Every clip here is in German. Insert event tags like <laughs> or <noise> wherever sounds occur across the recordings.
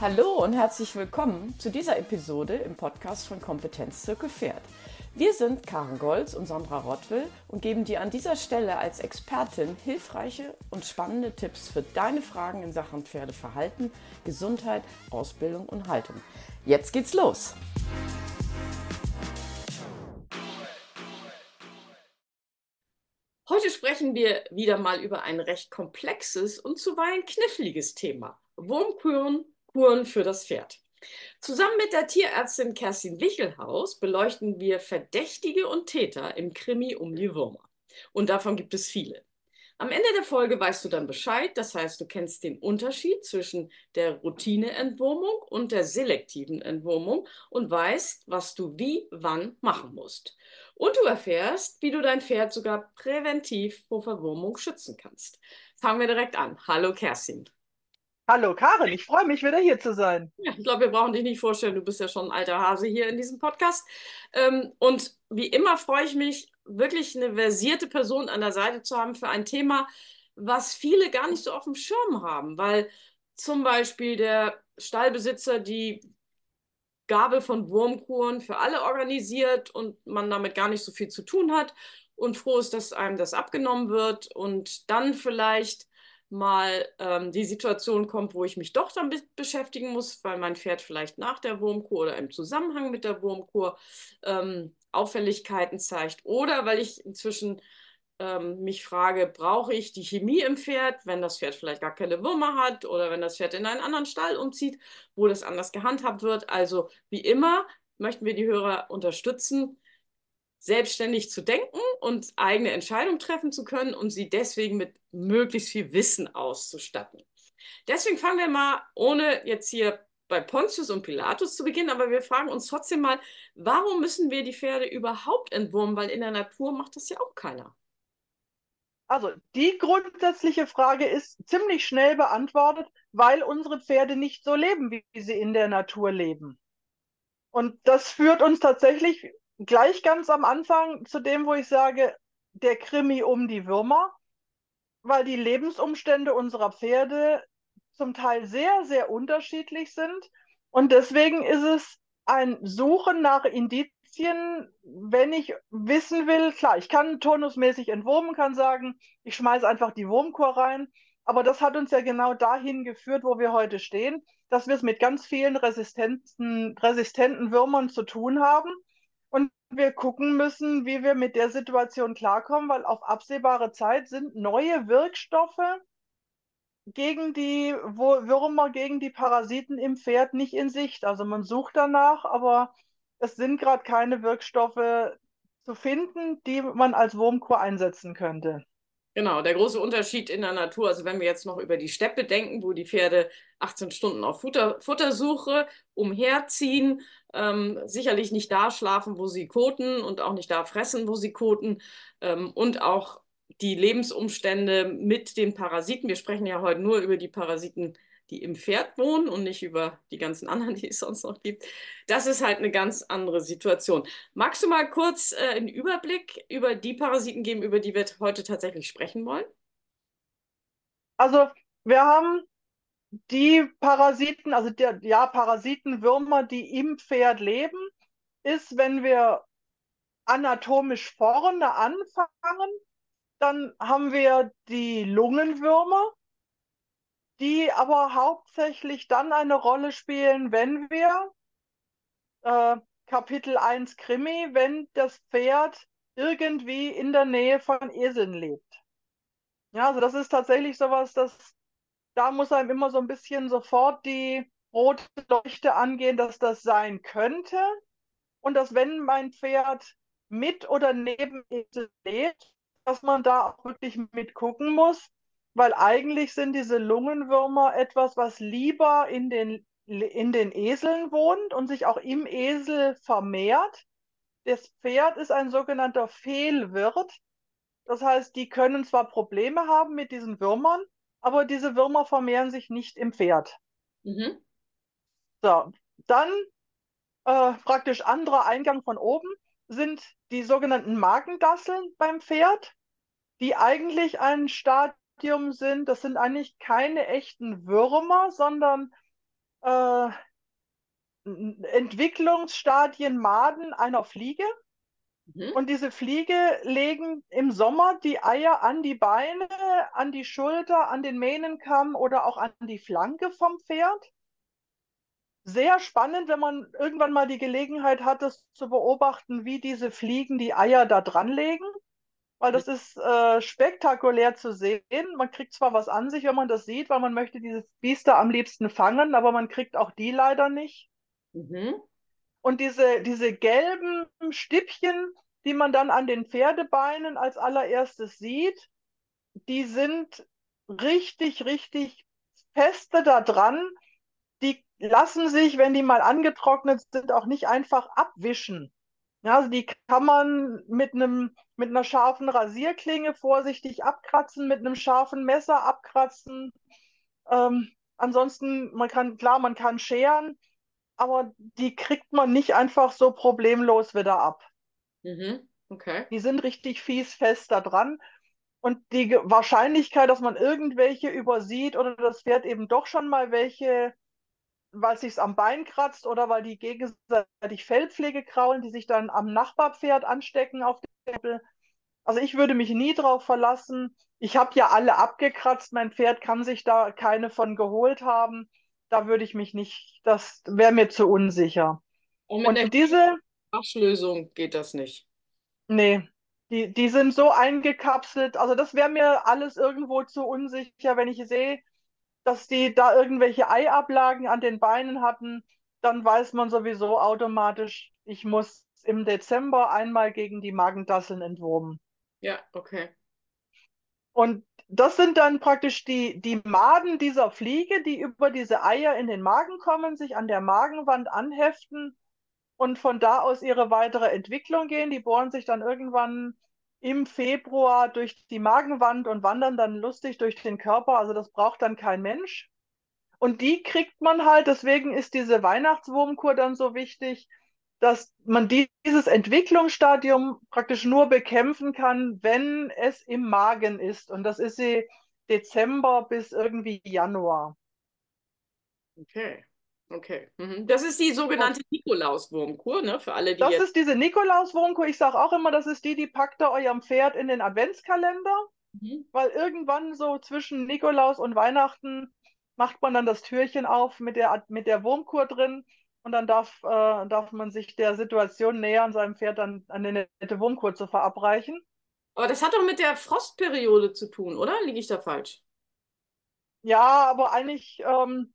Hallo und herzlich willkommen zu dieser Episode im Podcast von Kompetenzzirkel Pferd. Wir sind Karen Golz und Sandra Rottwill und geben dir an dieser Stelle als Expertin hilfreiche und spannende Tipps für deine Fragen in Sachen Pferdeverhalten, Gesundheit, Ausbildung und Haltung. Jetzt geht's los! Heute sprechen wir wieder mal über ein recht komplexes und zuweilen kniffliges Thema. Wurmkuren Kuren für das Pferd. Zusammen mit der Tierärztin Kerstin Wichelhaus beleuchten wir Verdächtige und Täter im Krimi um die Würmer. Und davon gibt es viele. Am Ende der Folge weißt du dann Bescheid, das heißt, du kennst den Unterschied zwischen der Routineentwurmung und der selektiven Entwurmung und weißt, was du wie wann machen musst. Und du erfährst, wie du dein Pferd sogar präventiv vor Verwurmung schützen kannst. Fangen wir direkt an. Hallo Kerstin. Hallo Karin, ich freue mich wieder hier zu sein. Ja, ich glaube, wir brauchen dich nicht vorstellen, du bist ja schon ein alter Hase hier in diesem Podcast. Ähm, und wie immer freue ich mich, wirklich eine versierte Person an der Seite zu haben für ein Thema, was viele gar nicht so auf dem Schirm haben, weil zum Beispiel der Stallbesitzer die Gabe von Wurmkuren für alle organisiert und man damit gar nicht so viel zu tun hat und froh ist, dass einem das abgenommen wird und dann vielleicht mal ähm, die Situation kommt, wo ich mich doch damit beschäftigen muss, weil mein Pferd vielleicht nach der Wurmkur oder im Zusammenhang mit der Wurmkur ähm, Auffälligkeiten zeigt oder weil ich inzwischen ähm, mich frage, brauche ich die Chemie im Pferd, wenn das Pferd vielleicht gar keine Würmer hat oder wenn das Pferd in einen anderen Stall umzieht, wo das anders gehandhabt wird. Also wie immer möchten wir die Hörer unterstützen, selbstständig zu denken und eigene Entscheidungen treffen zu können und sie deswegen mit möglichst viel Wissen auszustatten. Deswegen fangen wir mal, ohne jetzt hier bei Pontius und Pilatus zu beginnen, aber wir fragen uns trotzdem mal, warum müssen wir die Pferde überhaupt entwurmen? Weil in der Natur macht das ja auch keiner. Also die grundsätzliche Frage ist ziemlich schnell beantwortet, weil unsere Pferde nicht so leben, wie sie in der Natur leben. Und das führt uns tatsächlich gleich ganz am Anfang zu dem, wo ich sage, der Krimi um die Würmer, weil die Lebensumstände unserer Pferde zum Teil sehr, sehr unterschiedlich sind. Und deswegen ist es ein Suchen nach Indizien, wenn ich wissen will, klar, ich kann turnusmäßig entwurmen, kann sagen, ich schmeiße einfach die Wurmkur rein. Aber das hat uns ja genau dahin geführt, wo wir heute stehen, dass wir es mit ganz vielen resistenten, resistenten Würmern zu tun haben und wir gucken müssen, wie wir mit der Situation klarkommen, weil auf absehbare Zeit sind neue Wirkstoffe gegen die Würmer, gegen die Parasiten im Pferd nicht in Sicht. Also man sucht danach, aber es sind gerade keine Wirkstoffe zu finden, die man als Wurmkur einsetzen könnte. Genau, der große Unterschied in der Natur, also wenn wir jetzt noch über die Steppe denken, wo die Pferde 18 Stunden auf Futter, Futtersuche umherziehen, ähm, sicherlich nicht da schlafen, wo sie koten und auch nicht da fressen, wo sie koten ähm, und auch die Lebensumstände mit den Parasiten. Wir sprechen ja heute nur über die Parasiten die im Pferd wohnen und nicht über die ganzen anderen, <laughs> die es sonst noch gibt. Das ist halt eine ganz andere Situation. Magst du mal kurz äh, einen Überblick über die Parasiten geben, über die wir heute tatsächlich sprechen wollen? Also wir haben die Parasiten, also der, ja, Parasitenwürmer, die im Pferd leben, ist, wenn wir anatomisch vorne anfangen, dann haben wir die Lungenwürmer, die aber hauptsächlich dann eine Rolle spielen, wenn wir äh, Kapitel 1 Krimi, wenn das Pferd irgendwie in der Nähe von Eseln lebt. Ja, also das ist tatsächlich sowas, dass da muss einem immer so ein bisschen sofort die rote Leuchte angehen, dass das sein könnte und dass wenn mein Pferd mit oder neben Esel lebt, dass man da auch wirklich mitgucken muss, weil eigentlich sind diese Lungenwürmer etwas, was lieber in den, in den Eseln wohnt und sich auch im Esel vermehrt. Das Pferd ist ein sogenannter Fehlwirt. Das heißt, die können zwar Probleme haben mit diesen Würmern, aber diese Würmer vermehren sich nicht im Pferd. Mhm. So, dann äh, praktisch anderer Eingang von oben sind die sogenannten Magendasseln beim Pferd, die eigentlich ein Stadium sind, das sind eigentlich keine echten Würmer, sondern äh, Entwicklungsstadien Maden einer Fliege. Mhm. Und diese Fliege legen im Sommer die Eier an die Beine, an die Schulter, an den Mähnenkamm oder auch an die Flanke vom Pferd. Sehr spannend, wenn man irgendwann mal die Gelegenheit hat, das zu beobachten, wie diese Fliegen die Eier da dran legen. Weil das ist äh, spektakulär zu sehen. Man kriegt zwar was an sich, wenn man das sieht, weil man möchte diese Biester am liebsten fangen, aber man kriegt auch die leider nicht. Mhm. Und diese, diese gelben Stippchen, die man dann an den Pferdebeinen als allererstes sieht, die sind richtig, richtig feste da dran. Die lassen sich, wenn die mal angetrocknet sind, auch nicht einfach abwischen. Ja, also die kann man mit einem mit einer scharfen Rasierklinge vorsichtig abkratzen, mit einem scharfen Messer abkratzen. Ähm, ansonsten, man kann, klar, man kann scheren, aber die kriegt man nicht einfach so problemlos wieder ab. Mhm. Okay. Die sind richtig fies fest da dran. Und die Wahrscheinlichkeit, dass man irgendwelche übersieht oder das Pferd eben doch schon mal welche, weil es sich am Bein kratzt oder weil die gegenseitig Fellpflege kraulen, die sich dann am Nachbarpferd anstecken auf dem Tempel. Also ich würde mich nie drauf verlassen. Ich habe ja alle abgekratzt, mein Pferd kann sich da keine von geholt haben da würde ich mich nicht, das wäre mir zu unsicher. Und mit Und diese Waschlösung geht das nicht. Nee, die, die sind so eingekapselt. Also das wäre mir alles irgendwo zu unsicher, wenn ich sehe, dass die da irgendwelche Eiablagen an den Beinen hatten, dann weiß man sowieso automatisch, ich muss im Dezember einmal gegen die Magendasseln entwurmen. Ja, okay. Und das sind dann praktisch die, die Maden dieser Fliege, die über diese Eier in den Magen kommen, sich an der Magenwand anheften und von da aus ihre weitere Entwicklung gehen. Die bohren sich dann irgendwann im Februar durch die Magenwand und wandern dann lustig durch den Körper. Also das braucht dann kein Mensch. Und die kriegt man halt, deswegen ist diese Weihnachtswurmkur dann so wichtig, dass man dieses Entwicklungsstadium praktisch nur bekämpfen kann, wenn es im Magen ist. Und das ist sie Dezember bis irgendwie Januar. Okay. Okay. Mhm. Das ist die sogenannte Nikolauswurmkur, ne? Für alle, die. Das ist diese Nikolauswurmkur. Ich sage auch immer, das ist die, die packt ihr eurem Pferd in den Adventskalender. Mhm. Weil irgendwann so zwischen Nikolaus und Weihnachten macht man dann das Türchen auf mit der, mit der Wurmkur drin und dann darf, äh, darf man sich der Situation nähern, seinem Pferd dann eine nette Wurmkur zu verabreichen. Aber das hat doch mit der Frostperiode zu tun, oder? Liege ich da falsch? Ja, aber eigentlich, ähm,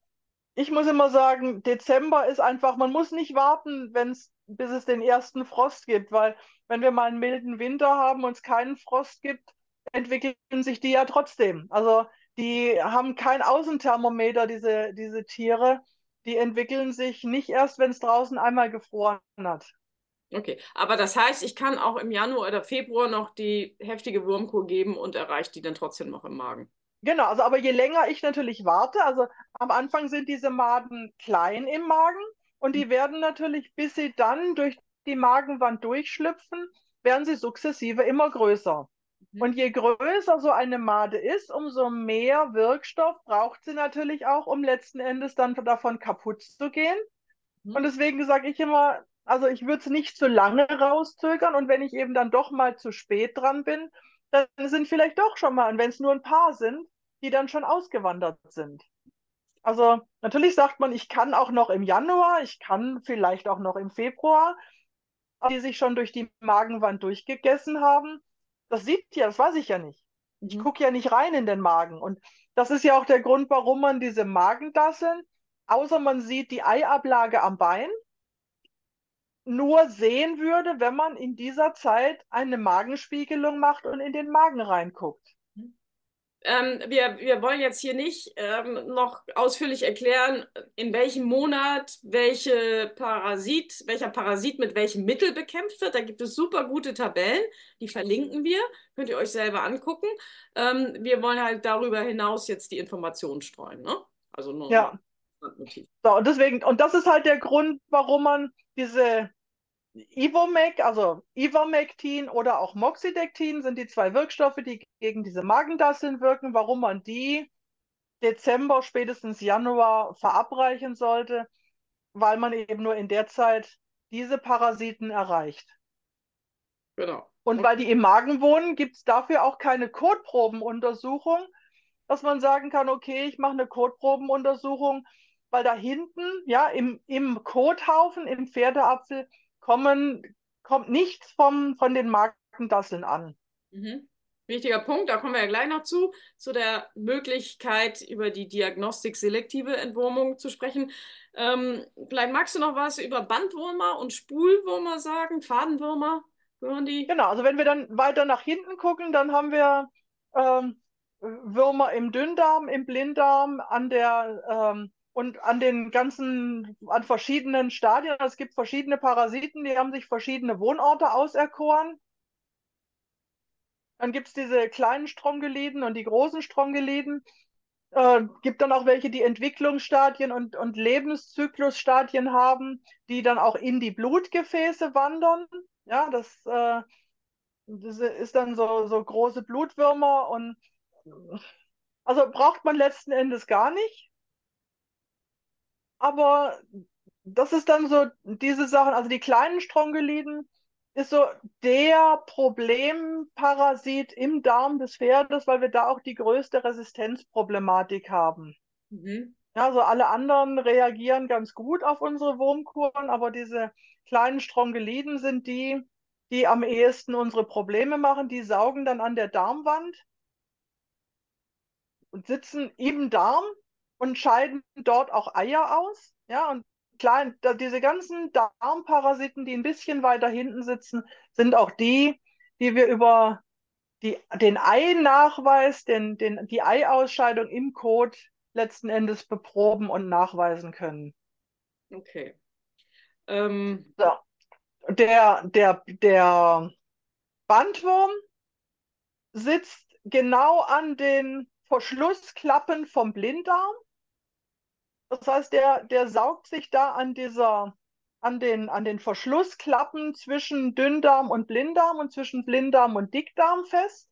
ich muss immer sagen, Dezember ist einfach, man muss nicht warten, wenn's, bis es den ersten Frost gibt, weil wenn wir mal einen milden Winter haben und es keinen Frost gibt, entwickeln sich die ja trotzdem. Also die haben kein Außenthermometer, diese, diese Tiere die entwickeln sich nicht erst, wenn es draußen einmal gefroren hat. Okay, aber das heißt, ich kann auch im Januar oder Februar noch die heftige Wurmkur geben und erreicht die dann trotzdem noch im Magen. Genau, also aber je länger ich natürlich warte, also am Anfang sind diese Maden klein im Magen und die werden natürlich, bis sie dann durch die Magenwand durchschlüpfen, werden sie sukzessive immer größer. Mhm. Und je größer so eine Made ist, umso mehr Wirkstoff braucht sie natürlich auch, um letzten Endes dann davon kaputt zu gehen. Mhm. Und deswegen sage ich immer, also ich würde es nicht zu lange rauszögern und wenn ich eben dann doch mal zu spät dran bin, dann sind vielleicht doch schon mal, und wenn es nur ein paar sind, die dann schon ausgewandert sind. Also natürlich sagt man, ich kann auch noch im Januar, ich kann vielleicht auch noch im Februar, die sich schon durch die Magenwand durchgegessen haben das sieht ja, das weiß ich ja nicht. Ich mhm. gucke ja nicht rein in den Magen. Und das ist ja auch der Grund, warum man diese Magendasseln, außer man sieht die Eiablage am Bein, nur sehen würde, wenn man in dieser Zeit eine Magenspiegelung macht und in den Magen reinguckt. Ähm, wir, wir wollen jetzt hier nicht ähm, noch ausführlich erklären, in welchem Monat welche Parasit, welcher Parasit mit welchem Mittel bekämpft wird. Da gibt es super gute Tabellen, die verlinken wir, könnt ihr euch selber angucken. Ähm, wir wollen halt darüber hinaus jetzt die Informationen streuen, ne? Also nur ja. So, und deswegen, und das ist halt der Grund, warum man diese Ivomec, also Ivermectin oder auch Moxidectin sind die zwei Wirkstoffe, die gegen diese Magendasseln wirken. Warum man die Dezember, spätestens Januar verabreichen sollte, weil man eben nur in der Zeit diese Parasiten erreicht. Genau. Und weil die im Magen wohnen, gibt es dafür auch keine Kotprobenuntersuchung, dass man sagen kann, okay, ich mache eine Kotprobenuntersuchung, weil da hinten, ja, im, im Kothaufen, im Pferdeapfel, kommen, kommt nichts vom, von den Magendasseln an. Mhm. Wichtiger Punkt, da kommen wir ja gleich noch zu, zu der Möglichkeit, über die Diagnostik selektive Entwurmung zu sprechen. Ähm, vielleicht magst du noch was über Bandwürmer und Spulwürmer sagen, Fadenwürmer? Gehören die? Genau, also wenn wir dann weiter nach hinten gucken, dann haben wir ähm, Würmer im Dünndarm, im Blinddarm, an der ähm, und an den ganzen, an verschiedenen Stadien. Es gibt verschiedene Parasiten, die haben sich verschiedene Wohnorte auserkoren. Dann gibt es diese kleinen Strongeliden und die großen Strongeliden. Äh, gibt dann auch welche, die Entwicklungsstadien und, und Lebenszyklusstadien haben, die dann auch in die Blutgefäße wandern. Ja, das, äh, das ist dann so, so große Blutwürmer und also braucht man letzten Endes gar nicht. Aber das ist dann so diese Sachen, also die kleinen Strongeliden ist so der Problemparasit im Darm des Pferdes, weil wir da auch die größte Resistenzproblematik haben. Mhm. Ja, also alle anderen reagieren ganz gut auf unsere Wurmkuren, aber diese kleinen Strongeliden sind die, die am ehesten unsere Probleme machen. Die saugen dann an der Darmwand und sitzen im Darm und scheiden dort auch Eier aus. Ja, und klar, diese ganzen Darmparasiten, die ein bisschen weiter hinten sitzen, sind auch die, die wir über die, den Ei-Nachweis, den, den, die Eiausscheidung im Kot letzten Endes beproben und nachweisen können. Okay. Ähm. So. Der, der, der Bandwurm sitzt genau an den Verschlussklappen vom Blinddarm das heißt, der, der saugt sich da an dieser, an den, an den Verschlussklappen zwischen Dünndarm und Blinddarm und zwischen Blinddarm und Dickdarm fest.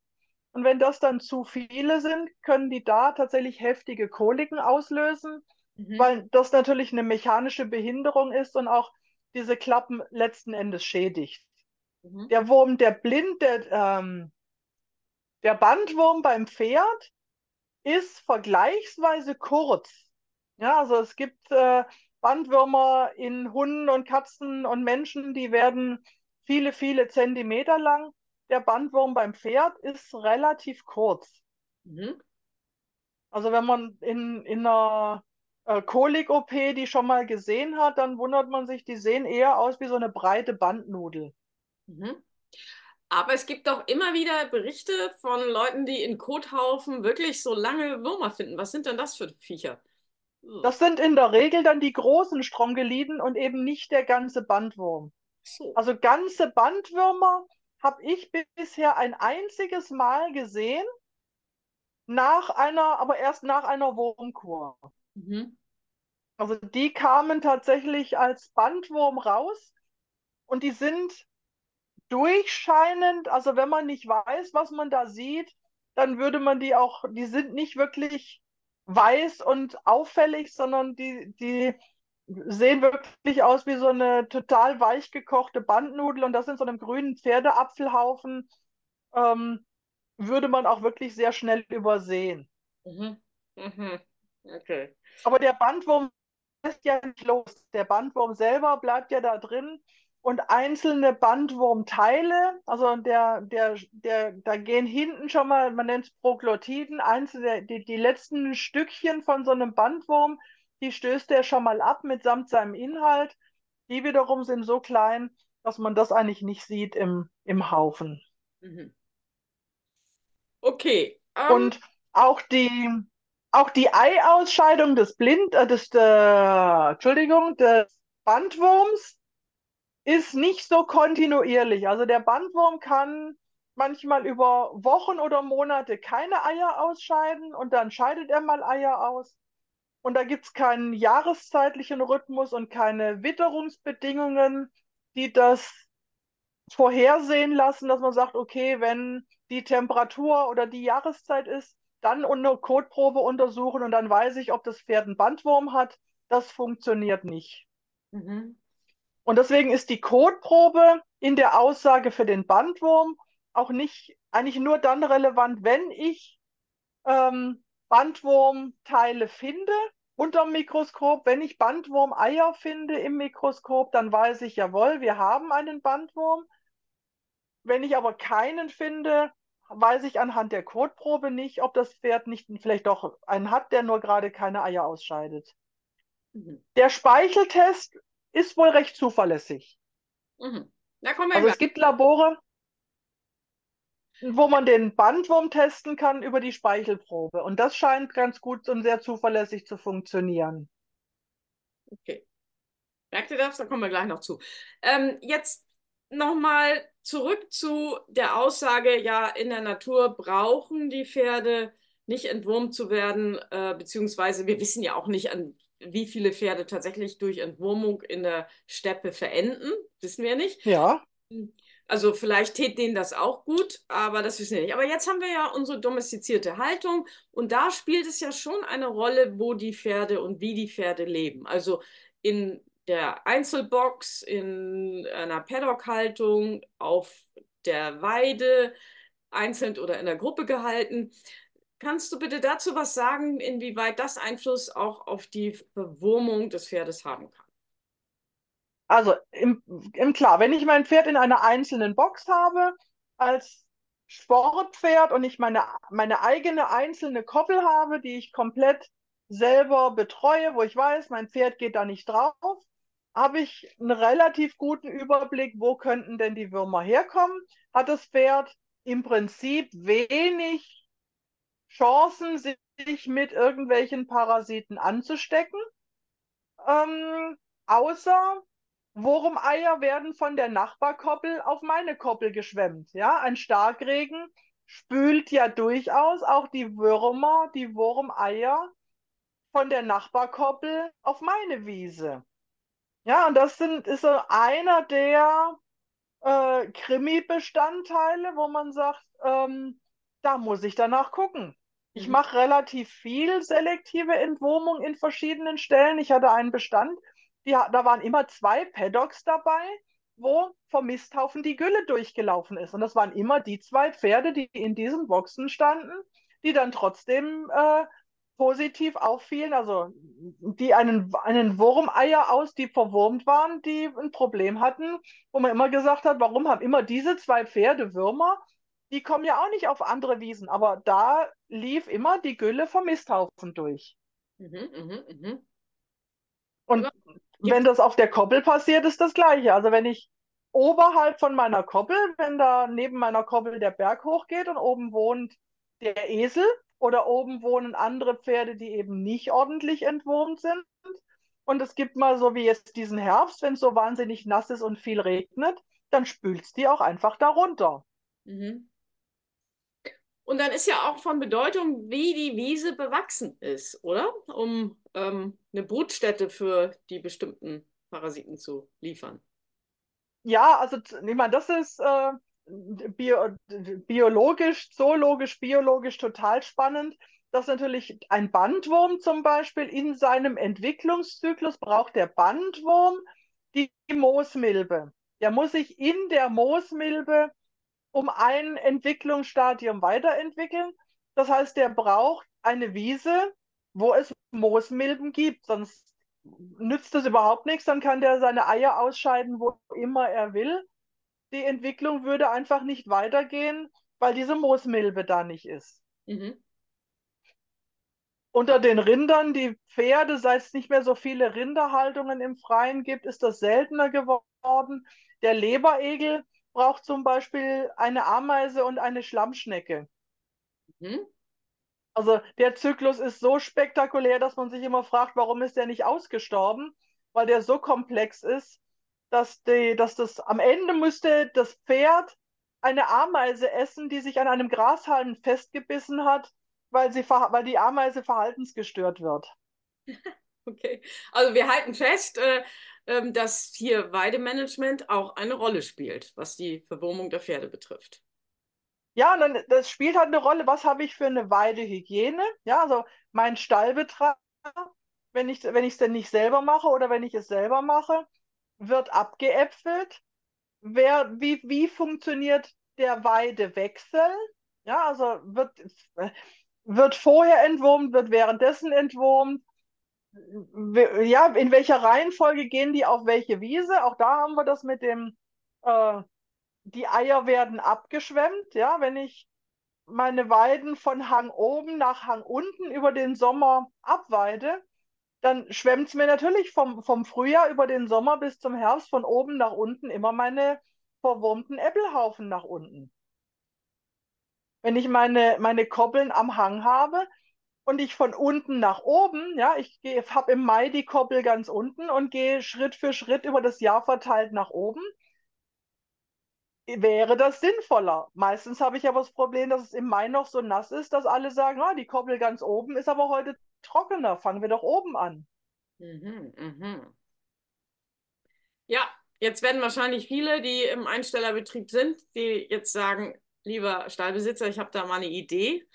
Und wenn das dann zu viele sind, können die da tatsächlich heftige Koliken auslösen, mhm. weil das natürlich eine mechanische Behinderung ist und auch diese Klappen letzten Endes schädigt. Mhm. Der Wurm, der Blind, der, ähm, der Bandwurm beim Pferd ist vergleichsweise kurz. Ja, also es gibt äh, Bandwürmer in Hunden und Katzen und Menschen, die werden viele, viele Zentimeter lang. Der Bandwurm beim Pferd ist relativ kurz. Mhm. Also wenn man in, in einer äh, Kolik-OP die schon mal gesehen hat, dann wundert man sich, die sehen eher aus wie so eine breite Bandnudel. Mhm. Aber es gibt auch immer wieder Berichte von Leuten, die in Kothaufen wirklich so lange Würmer finden. Was sind denn das für Viecher? Das sind in der Regel dann die großen Strongeliden und eben nicht der ganze Bandwurm. So. Also ganze Bandwürmer habe ich bisher ein einziges Mal gesehen, nach einer, aber erst nach einer Wurmkur. Mhm. Also die kamen tatsächlich als Bandwurm raus und die sind durchscheinend, also wenn man nicht weiß, was man da sieht, dann würde man die auch, die sind nicht wirklich weiß und auffällig, sondern die, die sehen wirklich aus wie so eine total weich gekochte Bandnudel und das in so einem grünen Pferdeapfelhaufen ähm, würde man auch wirklich sehr schnell übersehen. Mhm. Mhm. Okay. Aber der Bandwurm ist ja nicht los. Der Bandwurm selber bleibt ja da drin und einzelne Bandwurmteile, also der, der, der, da gehen hinten schon mal, man nennt es Proglottiden, einzelne, die, die letzten Stückchen von so einem Bandwurm, die stößt er schon mal ab mitsamt seinem Inhalt. Die wiederum sind so klein, dass man das eigentlich nicht sieht im, im Haufen. Mhm. Okay. Um... Ähm, und auch die, auch die Eiausscheidung des Blind, äh, des, äh, Entschuldigung, des Bandwurms, ist nicht so kontinuierlich. Also der Bandwurm kann manchmal über Wochen oder Monate keine Eier ausscheiden und dann scheidet er mal Eier aus. Und da gibt es keinen jahreszeitlichen Rhythmus und keine Witterungsbedingungen, die das vorhersehen lassen, dass man sagt, okay, wenn die Temperatur oder die Jahreszeit ist, dann eine Kotprobe untersuchen und dann weiß ich, ob das Pferd einen Bandwurm hat. Das funktioniert nicht. Mhm. Und deswegen ist die Kotprobe in der Aussage für den Bandwurm auch nicht eigentlich nur dann relevant, wenn ich ähm, Bandwurmteile finde unter dem Mikroskop. Wenn ich Bandwurmeier finde im Mikroskop, dann weiß ich, jawohl, wir haben einen Bandwurm. Wenn ich aber keinen finde, weiß ich anhand der Kotprobe nicht, ob das Pferd nicht vielleicht doch einen hat, der nur gerade keine Eier ausscheidet. Mhm. Der Speicheltest ist wohl recht zuverlässig. Mhm. also es gibt Labore, wo man den Bandwurm testen kann über die Speichelprobe. Und das scheint ganz gut und sehr zuverlässig zu funktionieren. Okay. Merkt ihr das? Da kommen wir gleich noch zu. Ähm, jetzt nochmal zurück zu der Aussage, ja, in der Natur brauchen die Pferde nicht entwurmt zu werden, äh, beziehungsweise wir wissen ja auch nicht, an wie viele Pferde tatsächlich durch Entwurmung in der Steppe verenden. Wissen wir nicht. Ja. Also vielleicht tät denen das auch gut, aber das wissen wir nicht. Aber jetzt haben wir ja unsere domestizierte Haltung und da spielt es ja schon eine Rolle, wo die Pferde und wie die Pferde leben. Also in der Einzelbox, in einer Paddock-Haltung, auf der Weide, einzeln oder in der Gruppe gehalten. Kannst du bitte dazu was sagen, inwieweit das Einfluss auch auf die Verwurmung des Pferdes haben kann? Also im, im klar, wenn ich mein Pferd in einer einzelnen Box habe, als Sportpferd und ich meine, meine eigene einzelne Koppel habe, die ich komplett selber betreue, wo ich weiß, mein Pferd geht da nicht drauf, habe ich einen relativ guten Überblick, wo könnten denn die Würmer herkommen. Hat das Pferd im Prinzip wenig Chancen, sich mit irgendwelchen Parasiten anzustecken. Ähm, außer Wurmeier werden von der Nachbarkoppel auf meine Koppel geschwemmt. Ja, ein Starkregen spült ja durchaus auch die Würmer, die Wurmeier von der Nachbarkoppel auf meine Wiese. Ja, und das sind, ist so einer der äh, Krimi-Bestandteile, wo man sagt, ähm, da muss ich danach gucken. Ich mache relativ viel selektive Entwurmung in verschiedenen Stellen. Ich hatte einen Bestand, die, da waren immer zwei Paddocks dabei, wo vom Misthaufen die Gülle durchgelaufen ist. Und das waren immer die zwei Pferde, die in diesen Boxen standen, die dann trotzdem äh, positiv auffielen, also die einen, einen Wurmeier aus, die verwurmt waren, die ein Problem hatten, wo man immer gesagt hat, warum haben immer diese zwei Pferde Würmer die kommen ja auch nicht auf andere Wiesen, aber da lief immer die Gülle vom Misthaufen durch. Mhm, mh, mh. Und ja. wenn das auf der Koppel passiert, ist das Gleiche. Also wenn ich oberhalb von meiner Koppel, wenn da neben meiner Koppel der Berg hochgeht und oben wohnt der Esel oder oben wohnen andere Pferde, die eben nicht ordentlich entwurmt sind. Und es gibt mal so wie jetzt diesen Herbst, wenn es so wahnsinnig nass ist und viel regnet, dann spült es die auch einfach darunter. Mhm. Und dann ist ja auch von Bedeutung, wie die Wiese bewachsen ist, oder? Um ähm, eine Brutstätte für die bestimmten Parasiten zu liefern. Ja, also ich meine, das ist äh, bio, biologisch, zoologisch, biologisch total spannend. Dass natürlich ein Bandwurm zum Beispiel in seinem Entwicklungszyklus braucht der Bandwurm die Moosmilbe. Der muss sich in der Moosmilbe um ein Entwicklungsstadium weiterentwickeln. Das heißt, der braucht eine Wiese, wo es Moosmilben gibt, sonst nützt das überhaupt nichts, dann kann der seine Eier ausscheiden, wo immer er will. Die Entwicklung würde einfach nicht weitergehen, weil diese Moosmilbe da nicht ist. Mhm. Unter den Rindern, die Pferde, seit es nicht mehr so viele Rinderhaltungen im Freien gibt, ist das seltener geworden. Der Leberegel braucht zum Beispiel eine Ameise und eine Schlammschnecke. Mhm. Also der Zyklus ist so spektakulär, dass man sich immer fragt, warum ist der nicht ausgestorben? Weil der so komplex ist, dass, die, dass das am Ende müsste das Pferd eine Ameise essen, die sich an einem Grashalm festgebissen hat, weil, sie, weil die Ameise verhaltensgestört wird. <laughs> Okay, also wir halten fest, äh, ähm, dass hier Weidemanagement auch eine Rolle spielt, was die Verwurmung der Pferde betrifft. ja, dann, das spielt halt eine Rolle, was habe ich für eine Weidehygiene? Ja, also mein Stallbetreiber, wenn ich wenn es denn nicht selber mache oder wenn ich es selber mache, wird abgeäpfelt. Wer, wie, wie funktioniert der Weidewechsel? Ja, also wird, wird vorher entwurmt, wird währenddessen entwurmt. Ja, in welcher Reihenfolge gehen die auf welche Wiese? Auch da haben wir das mit dem, äh, die Eier werden abgeschwemmt. Ja, wenn ich meine Weiden von Hang oben nach Hang unten über den Sommer abweide, dann schwemmt es mir natürlich vom, vom Frühjahr über den Sommer bis zum Herbst von oben nach unten immer meine verwurmten Äppelhaufen nach unten. Wenn ich meine, meine Koppeln am Hang habe und ich von unten nach oben, ja, ich habe im Mai die Koppel ganz unten und gehe Schritt für Schritt über das Jahr verteilt nach oben, wäre das sinnvoller. Meistens habe ich aber das Problem, dass es im Mai noch so nass ist, dass alle sagen, ah, die Koppel ganz oben ist aber heute trockener. Fangen wir doch oben an. Mhm, mhm. Ja, jetzt werden wahrscheinlich viele, die im Einstellerbetrieb sind, die jetzt sagen, lieber Stallbesitzer, ich habe da mal eine Idee.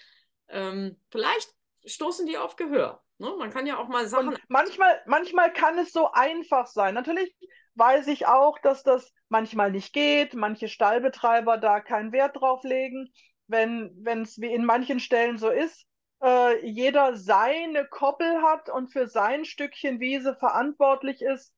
Ähm, vielleicht stoßen die auf Gehör. Ne? Man kann ja auch mal Sachen. Und manchmal, manchmal kann es so einfach sein. Natürlich weiß ich auch, dass das manchmal nicht geht, manche Stallbetreiber da keinen Wert drauf legen. Wenn es wie in manchen Stellen so ist, äh, jeder seine Koppel hat und für sein Stückchen Wiese verantwortlich ist,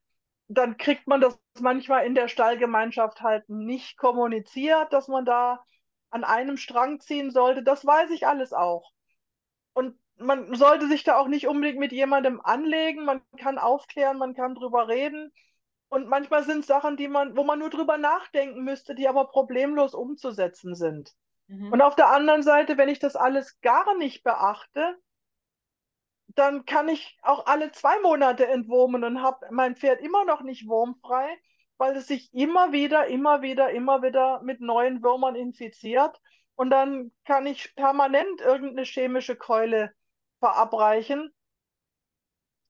dann kriegt man das manchmal in der Stallgemeinschaft halt nicht kommuniziert, dass man da an einem Strang ziehen sollte. Das weiß ich alles auch. Und man sollte sich da auch nicht unbedingt mit jemandem anlegen. Man kann aufklären, man kann drüber reden. Und manchmal sind Sachen, die man, wo man nur drüber nachdenken müsste, die aber problemlos umzusetzen sind. Mhm. Und auf der anderen Seite, wenn ich das alles gar nicht beachte, dann kann ich auch alle zwei Monate entwurmen und habe mein Pferd immer noch nicht wurmfrei, weil es sich immer wieder, immer wieder, immer wieder mit neuen Würmern infiziert. Und dann kann ich permanent irgendeine chemische Keule verabreichen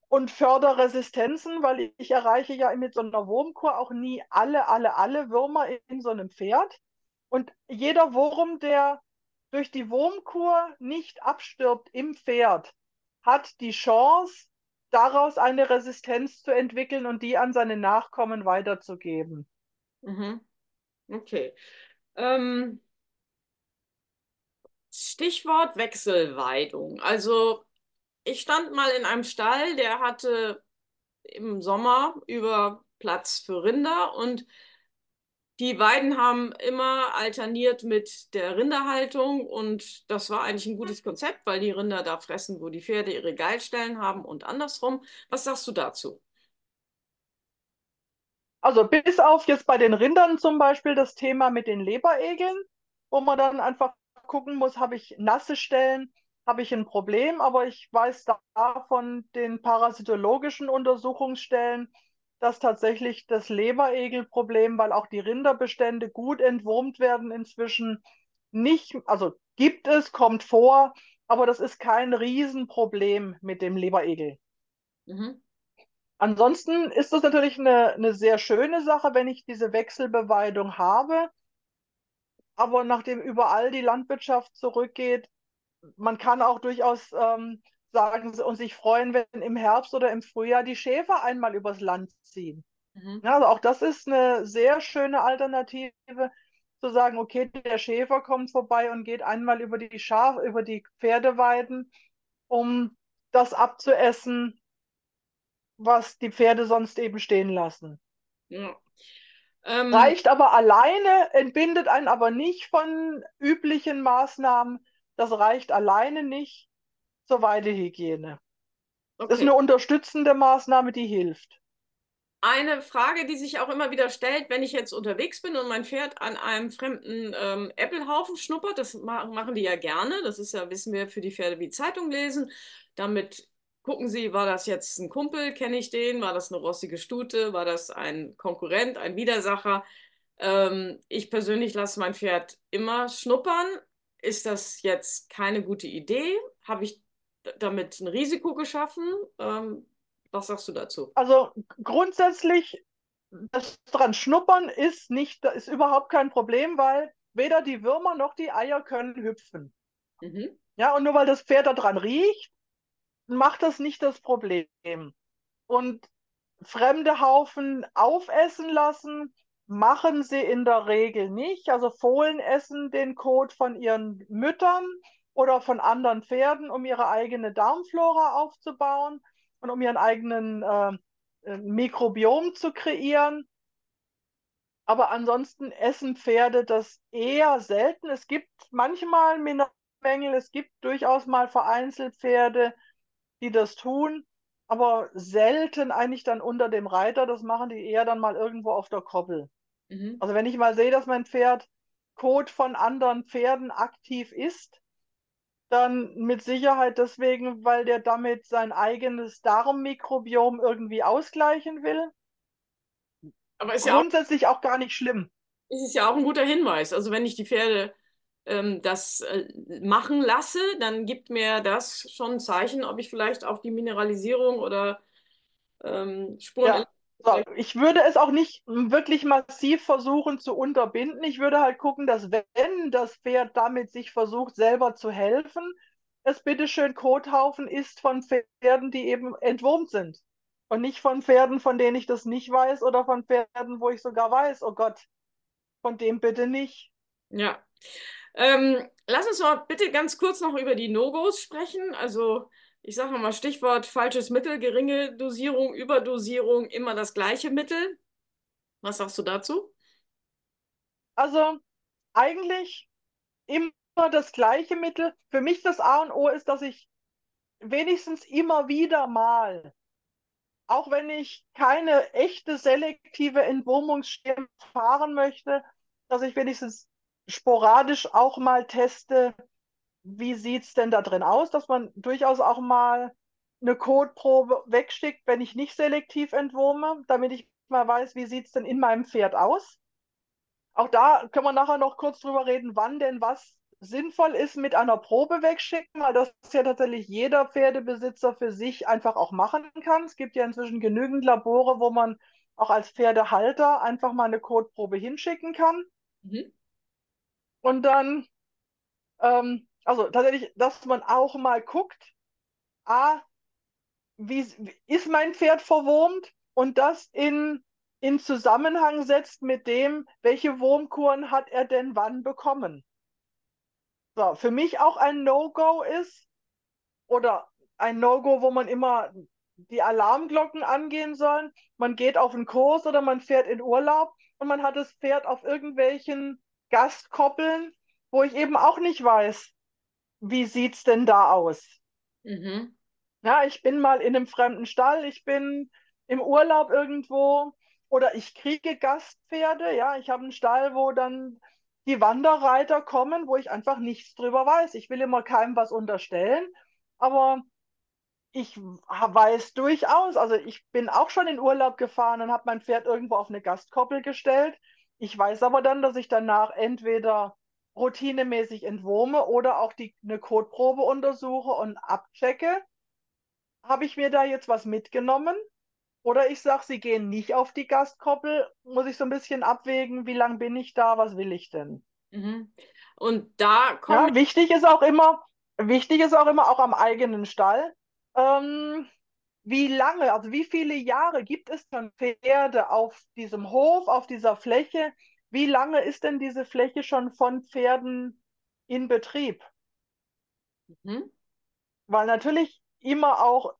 und fördere Resistenzen, weil ich erreiche ja mit so einer Wurmkur auch nie alle, alle, alle Würmer in so einem Pferd. Und jeder Wurm, der durch die Wurmkur nicht abstirbt im Pferd, hat die Chance, daraus eine Resistenz zu entwickeln und die an seine Nachkommen weiterzugeben. Mhm. Okay. Ähm, Stichwort Wechselweidung. Also ich stand mal in einem Stall, der hatte im Sommer über Platz für Rinder und die Weiden haben immer alterniert mit der Rinderhaltung und das war eigentlich ein gutes Konzept, weil die Rinder da fressen, wo die Pferde ihre Geilstellen haben und andersrum. Was sagst du dazu? Also bis auf jetzt bei den Rindern zum Beispiel das Thema mit den Leberegeln, wo man dann einfach gucken muss, habe ich nasse Stellen, habe ich ein Problem, aber ich weiß da von den parasitologischen Untersuchungsstellen, dass tatsächlich das Leberegelproblem, weil auch die Rinderbestände gut entwurmt werden inzwischen, nicht, also gibt es, kommt vor, aber das ist kein Riesenproblem mit dem Leberegel. Mhm. Ansonsten ist das natürlich eine, eine sehr schöne Sache, wenn ich diese Wechselbeweidung habe. Aber nachdem überall die Landwirtschaft zurückgeht, man kann auch durchaus ähm, sagen und sich freuen, wenn im Herbst oder im Frühjahr die Schäfer einmal übers Land ziehen. Mhm. Ja, also auch das ist eine sehr schöne Alternative, zu sagen, okay, der Schäfer kommt vorbei und geht einmal über die Schaf, über die Pferdeweiden, um das abzuessen, was die Pferde sonst eben stehen lassen. Ja. Ähm, Reicht aber alleine, entbindet einen aber nicht von üblichen Maßnahmen. Das reicht alleine nicht, zur Weidehygiene. Okay. Das ist eine unterstützende Maßnahme, die hilft. Eine Frage, die sich auch immer wieder stellt, wenn ich jetzt unterwegs bin und mein Pferd an einem fremden ähm, Äpfelhaufen schnuppert, das machen die ja gerne, das ist ja, wissen wir, für die Pferde wie Zeitung lesen. Damit gucken sie, war das jetzt ein Kumpel, kenne ich den, war das eine rossige Stute, war das ein Konkurrent, ein Widersacher. Ähm, ich persönlich lasse mein Pferd immer schnuppern. Ist das jetzt keine gute Idee? Habe ich damit ein Risiko geschaffen. Ähm, was sagst du dazu? Also grundsätzlich, das dran schnuppern ist nicht, ist überhaupt kein Problem, weil weder die Würmer noch die Eier können hüpfen. Mhm. Ja, und nur weil das Pferd daran riecht, macht das nicht das Problem. Und fremde Haufen aufessen lassen, machen sie in der Regel nicht. Also Fohlen essen den Kot von ihren Müttern oder von anderen Pferden, um ihre eigene Darmflora aufzubauen und um ihren eigenen äh, äh Mikrobiom zu kreieren. Aber ansonsten essen Pferde das eher selten. Es gibt manchmal Mineralmängel, es gibt durchaus mal vereinzelt Pferde, die das tun, aber selten eigentlich dann unter dem Reiter. Das machen die eher dann mal irgendwo auf der Koppel. Mhm. Also wenn ich mal sehe, dass mein Pferd Kot von anderen Pferden aktiv isst, dann mit Sicherheit deswegen, weil der damit sein eigenes Darmmikrobiom irgendwie ausgleichen will aber ist grundsätzlich ja auch, auch, gar nicht schlimm. Ist es ja auch ein guter Hinweis. Also wenn ich die Pferde ähm, das äh, machen lasse, dann gibt mir das schon ein Zeichen, ob ich vielleicht auf die Mineralisierung oder ähm, Spuren. Ja. So, ich würde es auch nicht wirklich massiv versuchen zu unterbinden. Ich würde halt gucken, dass wenn das Pferd damit sich versucht, selber zu helfen, es bitteschön Kothaufen ist von Pferden, die eben entwurmt sind. Und nicht von Pferden, von denen ich das nicht weiß oder von Pferden, wo ich sogar weiß, oh Gott, von dem bitte nicht. Ja. Ähm, lass uns mal bitte ganz kurz noch über die No-Gos sprechen. Also ich sage mal Stichwort falsches Mittel, geringe Dosierung, Überdosierung, immer das gleiche Mittel. Was sagst du dazu? Also eigentlich immer das gleiche Mittel. Für mich das A und O ist, dass ich wenigstens immer wieder mal auch wenn ich keine echte selektive Entwurmungsschema fahren möchte, dass ich wenigstens sporadisch auch mal teste, wie sieht es denn da drin aus, dass man durchaus auch mal eine Kotprobe wegschickt, wenn ich nicht selektiv entwurme, damit ich mal weiß, wie sieht es denn in meinem Pferd aus. Auch da können wir nachher noch kurz drüber reden, wann denn was sinnvoll ist, mit einer Probe wegschicken, weil das ja tatsächlich jeder Pferdebesitzer für sich einfach auch machen kann. Es gibt ja inzwischen genügend Labore, wo man auch als Pferdehalter einfach mal eine Kotprobe hinschicken kann. Mhm. Und dann, ähm, also tatsächlich, dass man auch mal guckt, a, wie, ist mein Pferd verwurmt und das in, in Zusammenhang setzt mit dem, welche Wurmkuren hat er denn wann bekommen. So, für mich auch ein No-Go ist oder ein No-Go, wo man immer die Alarmglocken angehen sollen. Man geht auf einen Kurs oder man fährt in Urlaub und man hat das Pferd auf irgendwelchen Gastkoppeln, wo ich eben auch nicht weiß, wie sieht es denn da aus. Mhm. Ja, ich bin mal in einem fremden Stall, ich bin im Urlaub irgendwo oder ich kriege Gastpferde. Ja, ich habe einen Stall, wo dann die Wanderreiter kommen, wo ich einfach nichts drüber weiß. Ich will immer keinem was unterstellen, aber ich weiß durchaus, also ich bin auch schon in Urlaub gefahren und habe mein Pferd irgendwo auf eine Gastkoppel gestellt. Ich weiß aber dann, dass ich danach entweder routinemäßig entwurme oder auch die, eine Kotprobe untersuche und abchecke. Habe ich mir da jetzt was mitgenommen? Oder ich sage, sie gehen nicht auf die Gastkoppel, muss ich so ein bisschen abwägen, wie lange bin ich da, was will ich denn? Mhm. Und da kommt. Ja, wichtig ist auch immer, wichtig ist auch immer auch am eigenen Stall. Ähm, wie lange, also wie viele Jahre gibt es schon Pferde auf diesem Hof, auf dieser Fläche? Wie lange ist denn diese Fläche schon von Pferden in Betrieb? Mhm. Weil natürlich immer auch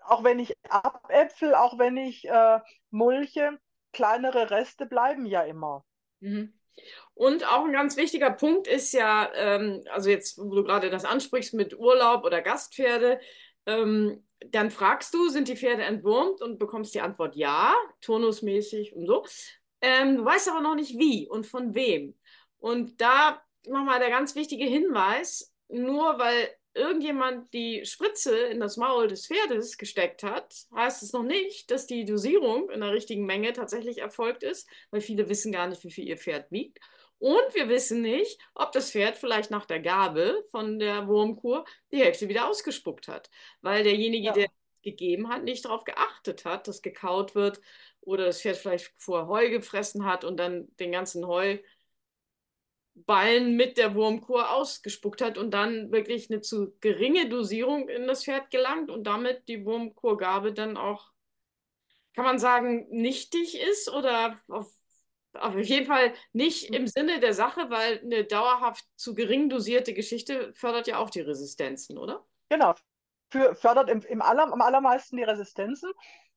auch wenn ich abäpfel, auch wenn ich äh, mulche, kleinere Reste bleiben ja immer. Mhm. Und auch ein ganz wichtiger Punkt ist ja, ähm, also jetzt, wo du gerade das ansprichst mit Urlaub oder Gastpferde, ähm, dann fragst du, sind die Pferde entwurmt und bekommst die Antwort ja, turnusmäßig und so. Ähm, du weißt aber noch nicht wie und von wem. Und da nochmal der ganz wichtige Hinweis, nur weil irgendjemand die Spritze in das Maul des Pferdes gesteckt hat, heißt es noch nicht, dass die Dosierung in der richtigen Menge tatsächlich erfolgt ist, weil viele wissen gar nicht, wie viel ihr Pferd wiegt. Und wir wissen nicht, ob das Pferd vielleicht nach der Gabe von der Wurmkur die Hälfte wieder ausgespuckt hat, weil derjenige, ja. der gegeben hat, nicht darauf geachtet hat, dass gekaut wird oder das Pferd vielleicht vorher Heu gefressen hat und dann den ganzen Heu Ballen mit der Wurmkur ausgespuckt hat und dann wirklich eine zu geringe Dosierung in das Pferd gelangt und damit die Wurmkurgabe dann auch, kann man sagen, nichtig ist oder auf, auf jeden Fall nicht im Sinne der Sache, weil eine dauerhaft zu gering dosierte Geschichte fördert ja auch die Resistenzen, oder? Genau, Für, fördert im, im aller, am allermeisten die Resistenzen.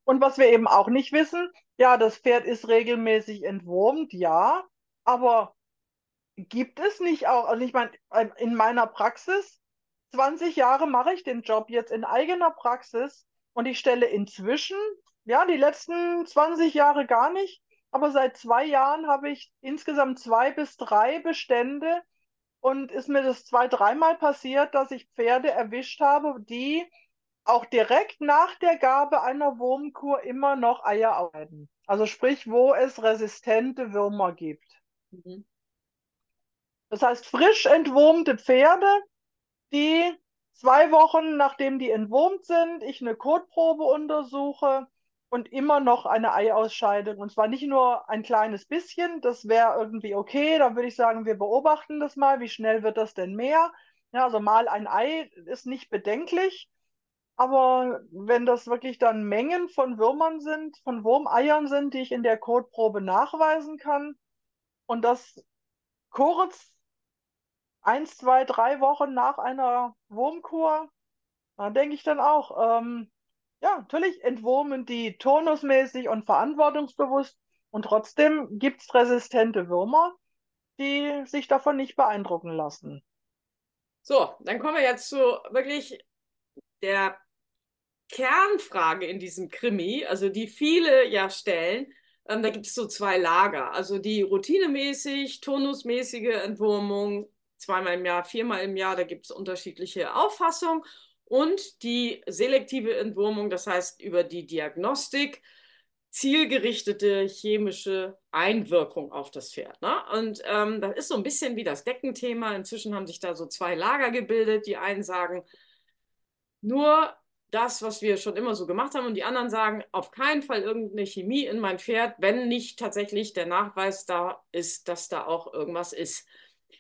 Und was wir eben auch nicht wissen, ja, das Pferd ist regelmäßig entwurmt, ja, aber gibt es nicht auch, also ich meine, in meiner Praxis, 20 Jahre mache ich den Job jetzt in eigener Praxis und ich stelle inzwischen, ja, die letzten 20 Jahre gar nicht, aber seit zwei Jahren habe ich insgesamt zwei bis drei Bestände und ist mir das zwei, dreimal passiert, dass ich Pferde erwischt habe, die auch direkt nach der Gabe einer Wurmkur immer noch Eier arbeiten. Also sprich, wo es resistente Würmer gibt. Mhm. Das heißt, frisch entwurmte Pferde, die zwei Wochen nachdem die entwurmt sind, ich eine Kotprobe untersuche und immer noch eine Eiausscheidung. Und zwar nicht nur ein kleines bisschen, das wäre irgendwie okay, da würde ich sagen, wir beobachten das mal, wie schnell wird das denn mehr? Ja, also mal ein Ei ist nicht bedenklich, aber wenn das wirklich dann Mengen von Würmern sind, von Wurmeiern sind, die ich in der Kotprobe nachweisen kann und das kurz eins, zwei, drei Wochen nach einer Wurmkur, da denke ich dann auch, ähm, ja, natürlich entwurmen die turnusmäßig und verantwortungsbewusst und trotzdem gibt es resistente Würmer, die sich davon nicht beeindrucken lassen. So, dann kommen wir jetzt zu wirklich der Kernfrage in diesem Krimi, also die viele ja stellen. Ähm, da gibt es so zwei Lager, also die routinemäßig, turnusmäßige Entwurmung zweimal im Jahr, viermal im Jahr, da gibt es unterschiedliche Auffassungen. Und die selektive Entwurmung, das heißt über die Diagnostik, zielgerichtete chemische Einwirkung auf das Pferd. Ne? Und ähm, das ist so ein bisschen wie das Deckenthema. Inzwischen haben sich da so zwei Lager gebildet. Die einen sagen, nur das, was wir schon immer so gemacht haben. Und die anderen sagen, auf keinen Fall irgendeine Chemie in mein Pferd, wenn nicht tatsächlich der Nachweis da ist, dass da auch irgendwas ist.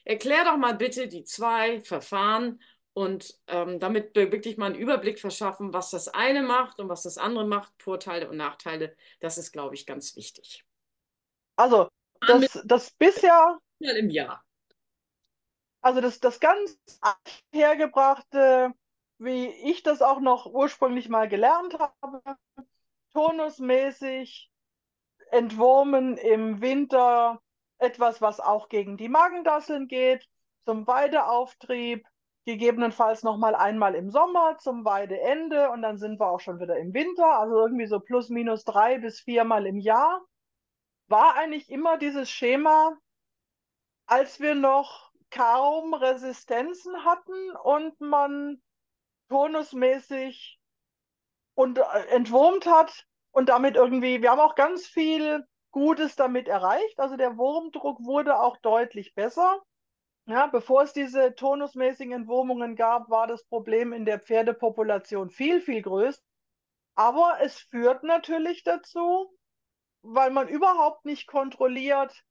Erklär doch mal bitte die zwei Verfahren und ähm, damit wir wirklich mal einen Überblick verschaffen, was das eine macht und was das andere macht, Vorteile und Nachteile. Das ist, glaube ich, ganz wichtig. Also, das, das bisher. Im Jahr. Also, das, das ganz hergebrachte, wie ich das auch noch ursprünglich mal gelernt habe, tonusmäßig entwurmen im Winter etwas, was auch gegen die Magendasseln geht, zum Weideauftrieb, gegebenenfalls nochmal einmal im Sommer zum Weideende und dann sind wir auch schon wieder im Winter, also irgendwie so plus minus drei bis viermal im Jahr. War eigentlich immer dieses Schema, als wir noch kaum Resistenzen hatten und man tonusmäßig und äh, entwurmt hat und damit irgendwie, wir haben auch ganz viel Gutes damit erreicht. Also der Wurmdruck wurde auch deutlich besser. Ja, bevor es diese tonusmäßigen Entwurmungen gab, war das Problem in der Pferdepopulation viel, viel größer. Aber es führt natürlich dazu, weil man überhaupt nicht kontrolliert,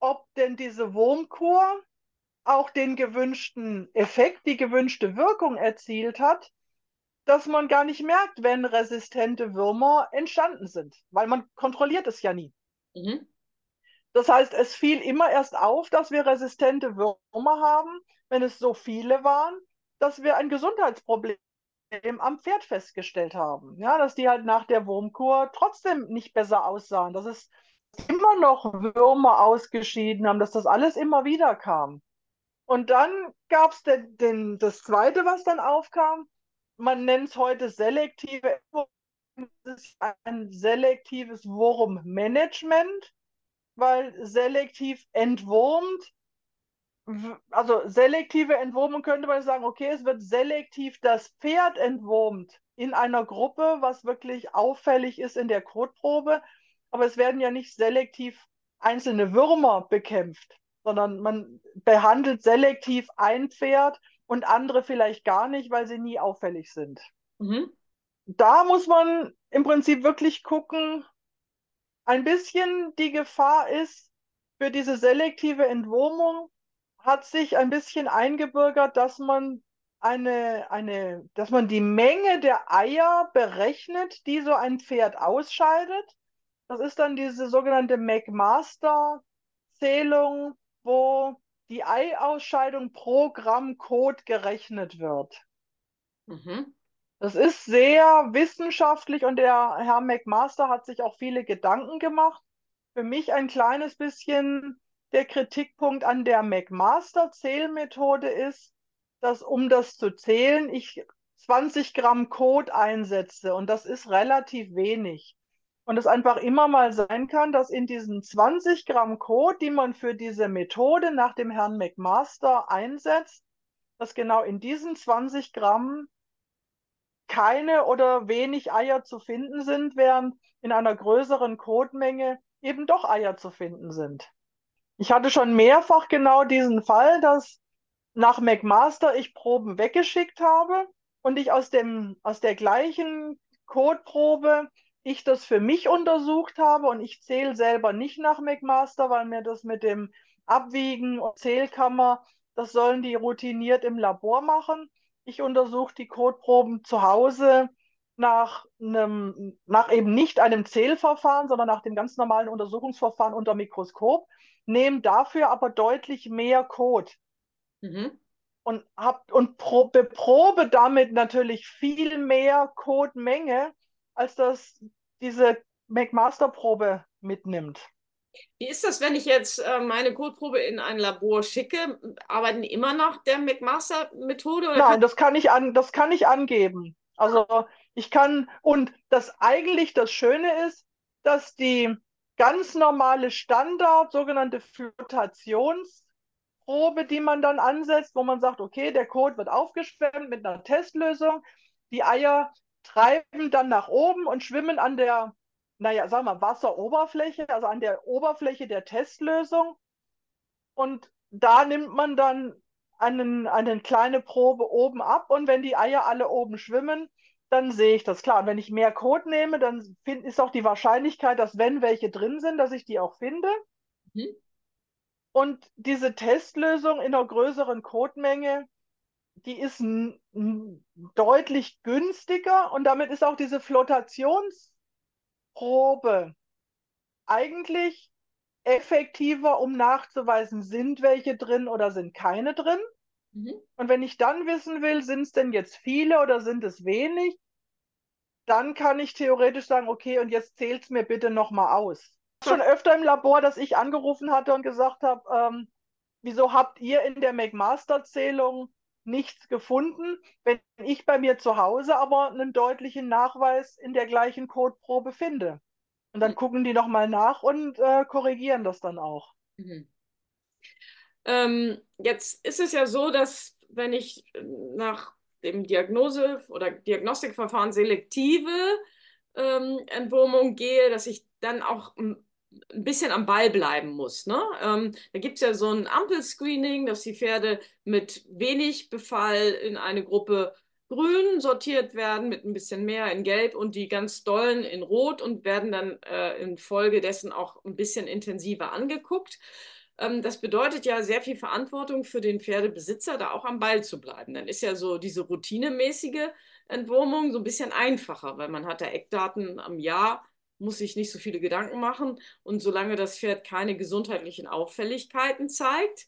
ob denn diese Wurmkur auch den gewünschten Effekt, die gewünschte Wirkung erzielt hat, dass man gar nicht merkt, wenn resistente Würmer entstanden sind, weil man kontrolliert es ja nie. Mhm. Das heißt, es fiel immer erst auf, dass wir resistente Würmer haben, wenn es so viele waren, dass wir ein Gesundheitsproblem am Pferd festgestellt haben. Ja, dass die halt nach der Wurmkur trotzdem nicht besser aussahen, dass es immer noch Würmer ausgeschieden haben, dass das alles immer wieder kam. Und dann gab es den, den, das Zweite, was dann aufkam. Man nennt es heute selektive ein selektives Wurmmanagement, weil selektiv entwurmt, also selektive Entwurmung könnte man sagen, okay, es wird selektiv das Pferd entwurmt in einer Gruppe, was wirklich auffällig ist in der Kotprobe, aber es werden ja nicht selektiv einzelne Würmer bekämpft, sondern man behandelt selektiv ein Pferd und andere vielleicht gar nicht, weil sie nie auffällig sind. Mhm da muss man im Prinzip wirklich gucken, ein bisschen die Gefahr ist für diese selektive Entwurmung, hat sich ein bisschen eingebürgert, dass man eine, eine, dass man die Menge der Eier berechnet, die so ein Pferd ausscheidet. Das ist dann diese sogenannte McMaster-Zählung, wo die Eiausscheidung pro Gramm Kot gerechnet wird. Mhm. Das ist sehr wissenschaftlich und der Herr McMaster hat sich auch viele Gedanken gemacht. Für mich ein kleines bisschen der Kritikpunkt an der McMaster-Zählmethode ist, dass um das zu zählen, ich 20 Gramm Kot einsetze und das ist relativ wenig. Und es einfach immer mal sein kann, dass in diesen 20 Gramm Kot, die man für diese Methode nach dem Herrn McMaster einsetzt, dass genau in diesen 20 Gramm keine oder wenig Eier zu finden sind, während in einer größeren Kotmenge eben doch Eier zu finden sind. Ich hatte schon mehrfach genau diesen Fall, dass nach McMaster ich Proben weggeschickt habe und ich aus dem, aus der gleichen Kotprobe ich das für mich untersucht habe und ich zähle selber nicht nach McMaster, weil mir das mit dem Abwiegen und Zählkammer, das sollen die routiniert im Labor machen. Ich untersuche die Kotproben zu Hause nach einem, nach eben nicht einem Zählverfahren, sondern nach dem ganz normalen Untersuchungsverfahren unter Mikroskop, nehme dafür aber deutlich mehr Kot. Mhm. Und, hab, und pro, beprobe damit natürlich viel mehr Kotmenge, als das diese McMaster-Probe mitnimmt. Wie ist das, wenn ich jetzt äh, meine Kotprobe in ein Labor schicke? Arbeiten die immer nach der McMaster-Methode? Nein, das kann, ich an, das kann ich angeben. Also ich kann, und das eigentlich das Schöne ist, dass die ganz normale Standard, sogenannte Flotationsprobe, die man dann ansetzt, wo man sagt, okay, der Code wird aufgeschwemmt mit einer Testlösung, die Eier treiben dann nach oben und schwimmen an der, naja, sagen wir, Wasseroberfläche, also an der Oberfläche der Testlösung. Und da nimmt man dann einen, eine kleine Probe oben ab und wenn die Eier alle oben schwimmen, dann sehe ich das klar. Und wenn ich mehr Code nehme, dann find, ist auch die Wahrscheinlichkeit, dass wenn welche drin sind, dass ich die auch finde. Mhm. Und diese Testlösung in einer größeren Codemenge, die ist deutlich günstiger und damit ist auch diese Flotationsprobe eigentlich effektiver, um nachzuweisen, sind welche drin oder sind keine drin. Mhm. Und wenn ich dann wissen will, sind es denn jetzt viele oder sind es wenig, dann kann ich theoretisch sagen, okay, und jetzt zählt es mir bitte nochmal aus. Schon öfter im Labor, dass ich angerufen hatte und gesagt habe, ähm, wieso habt ihr in der McMaster-Zählung nichts gefunden, wenn ich bei mir zu Hause aber einen deutlichen Nachweis in der gleichen Codeprobe finde. Und dann mhm. gucken die nochmal nach und äh, korrigieren das dann auch. Mhm. Ähm, jetzt ist es ja so, dass wenn ich nach dem Diagnose- oder Diagnostikverfahren selektive ähm, Entwurmung gehe, dass ich dann auch ein bisschen am Ball bleiben muss. Ne? Ähm, da gibt es ja so ein Ampelscreening, dass die Pferde mit wenig Befall in eine Gruppe grün sortiert werden, mit ein bisschen mehr in gelb und die ganz dollen in rot und werden dann äh, infolgedessen auch ein bisschen intensiver angeguckt. Ähm, das bedeutet ja sehr viel Verantwortung für den Pferdebesitzer, da auch am Ball zu bleiben. Dann ist ja so diese routinemäßige Entwurmung so ein bisschen einfacher, weil man hat da Eckdaten am Jahr muss sich nicht so viele Gedanken machen. Und solange das Pferd keine gesundheitlichen Auffälligkeiten zeigt,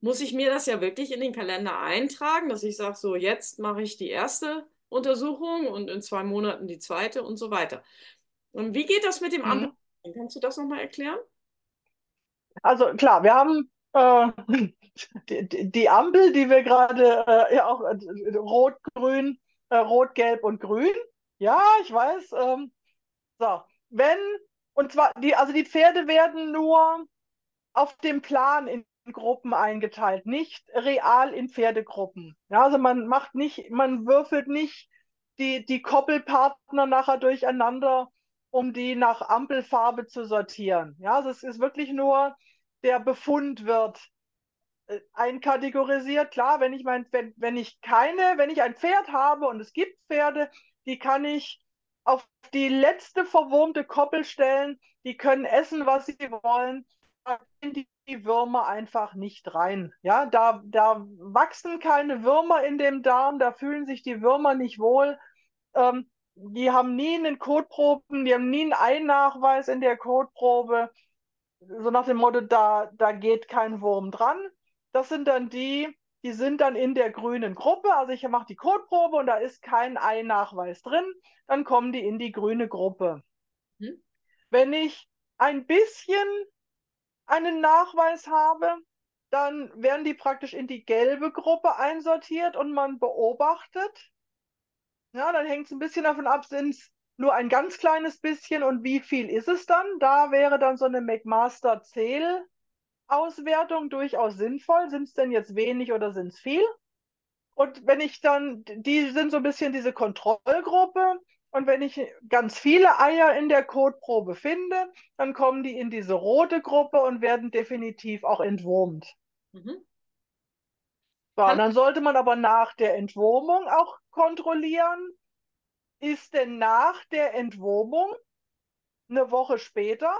muss ich mir das ja wirklich in den Kalender eintragen, dass ich sage, so jetzt mache ich die erste Untersuchung und in zwei Monaten die zweite und so weiter. Und wie geht das mit dem mhm. Ampel? Kannst du das nochmal erklären? Also klar, wir haben äh, die, die, Ampel, die wir gerade äh, ja auch äh, rot, grün, äh, rot, gelb und grün. Ja, ich weiß. Ähm, so, wenn, und zwar, die, also die Pferde werden nur auf dem Plan in Gruppen eingeteilt, nicht real in Pferdegruppen. Ja, also man macht nicht, man würfelt nicht die, die Koppelpartner nachher durcheinander, um die nach Ampelfarbe zu sortieren. Ja, also es ist wirklich nur der Befund wird äh, einkategorisiert. Klar, wenn ich mein, wenn, wenn ich keine, wenn ich ein Pferd habe und es gibt Pferde, die kann ich auf die letzte verwurmte Koppel stellen. Die können essen, was sie wollen. Die Würmer einfach nicht rein. Ja, da, da wachsen keine Würmer in dem Darm, da fühlen sich die Würmer nicht wohl. Ähm, die haben nie einen Kotproben, die haben nie einen Einnachweis in der Kotprobe. So nach dem Motto, da, da geht kein Wurm dran. Das sind dann die, die sind dann in der grünen Gruppe. Also ich mache die Kotprobe und da ist kein Einnachweis drin. Dann kommen die in die grüne Gruppe. Mhm. Wenn ich ein bisschen einen Nachweis habe, dann werden die praktisch in die gelbe Gruppe einsortiert und man beobachtet. Ja, dann hängt es ein bisschen davon ab, sind es nur ein ganz kleines bisschen und wie viel ist es dann? Da wäre dann so eine McMaster-Zähl-Auswertung durchaus sinnvoll. Sind es denn jetzt wenig oder sind es viel? Und wenn ich dann, die sind so ein bisschen diese Kontrollgruppe. Und wenn ich ganz viele Eier in der Kotprobe finde, dann kommen die in diese rote Gruppe und werden definitiv auch entwurmt. Mhm. So, und dann sollte man aber nach der Entwurmung auch kontrollieren, ist denn nach der Entwurmung eine Woche später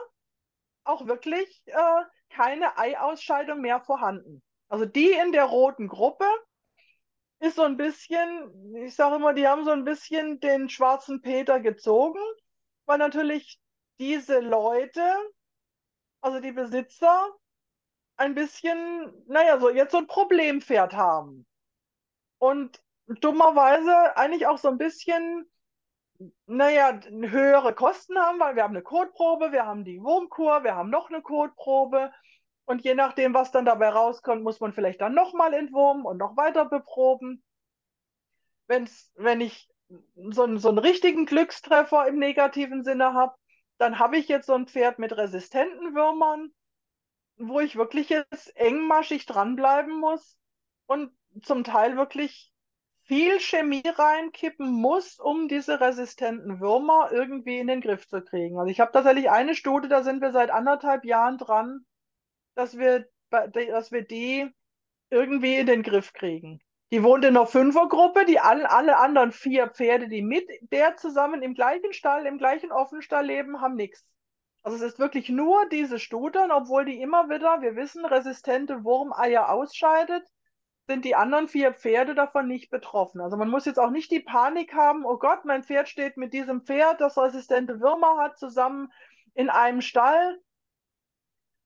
auch wirklich äh, keine Eiausscheidung mehr vorhanden. Also die in der roten Gruppe ist so ein bisschen, ich sage immer, die haben so ein bisschen den schwarzen Peter gezogen, weil natürlich diese Leute, also die Besitzer, ein bisschen, naja, so jetzt so ein Problempferd haben. Und dummerweise eigentlich auch so ein bisschen, naja, höhere Kosten haben, weil wir haben eine Kotprobe, wir haben die Wurmkur, wir haben noch eine Kotprobe. Und je nachdem, was dann dabei rauskommt, muss man vielleicht dann nochmal entwurmen und noch weiter beproben. Wenn's, wenn ich so, so einen richtigen Glückstreffer im negativen Sinne habe, dann habe ich jetzt so ein Pferd mit resistenten Würmern, wo ich wirklich jetzt engmaschig dranbleiben muss und zum Teil wirklich viel Chemie reinkippen muss, um diese resistenten Würmer irgendwie in den Griff zu kriegen. Also ich habe tatsächlich eine Studie, da sind wir seit anderthalb Jahren dran, dass wir, dass wir die irgendwie in den Griff kriegen. Die wohnt in einer Fünfergruppe, die alle, alle anderen vier Pferde, die mit der zusammen im gleichen Stall, im gleichen Offenstall leben, haben nichts. Also es ist wirklich nur diese Studern, obwohl die immer wieder, wir wissen, resistente Wurmeier ausscheidet, sind die anderen vier Pferde davon nicht betroffen. Also man muss jetzt auch nicht die Panik haben, oh Gott, mein Pferd steht mit diesem Pferd, das resistente Würmer hat, zusammen in einem Stall.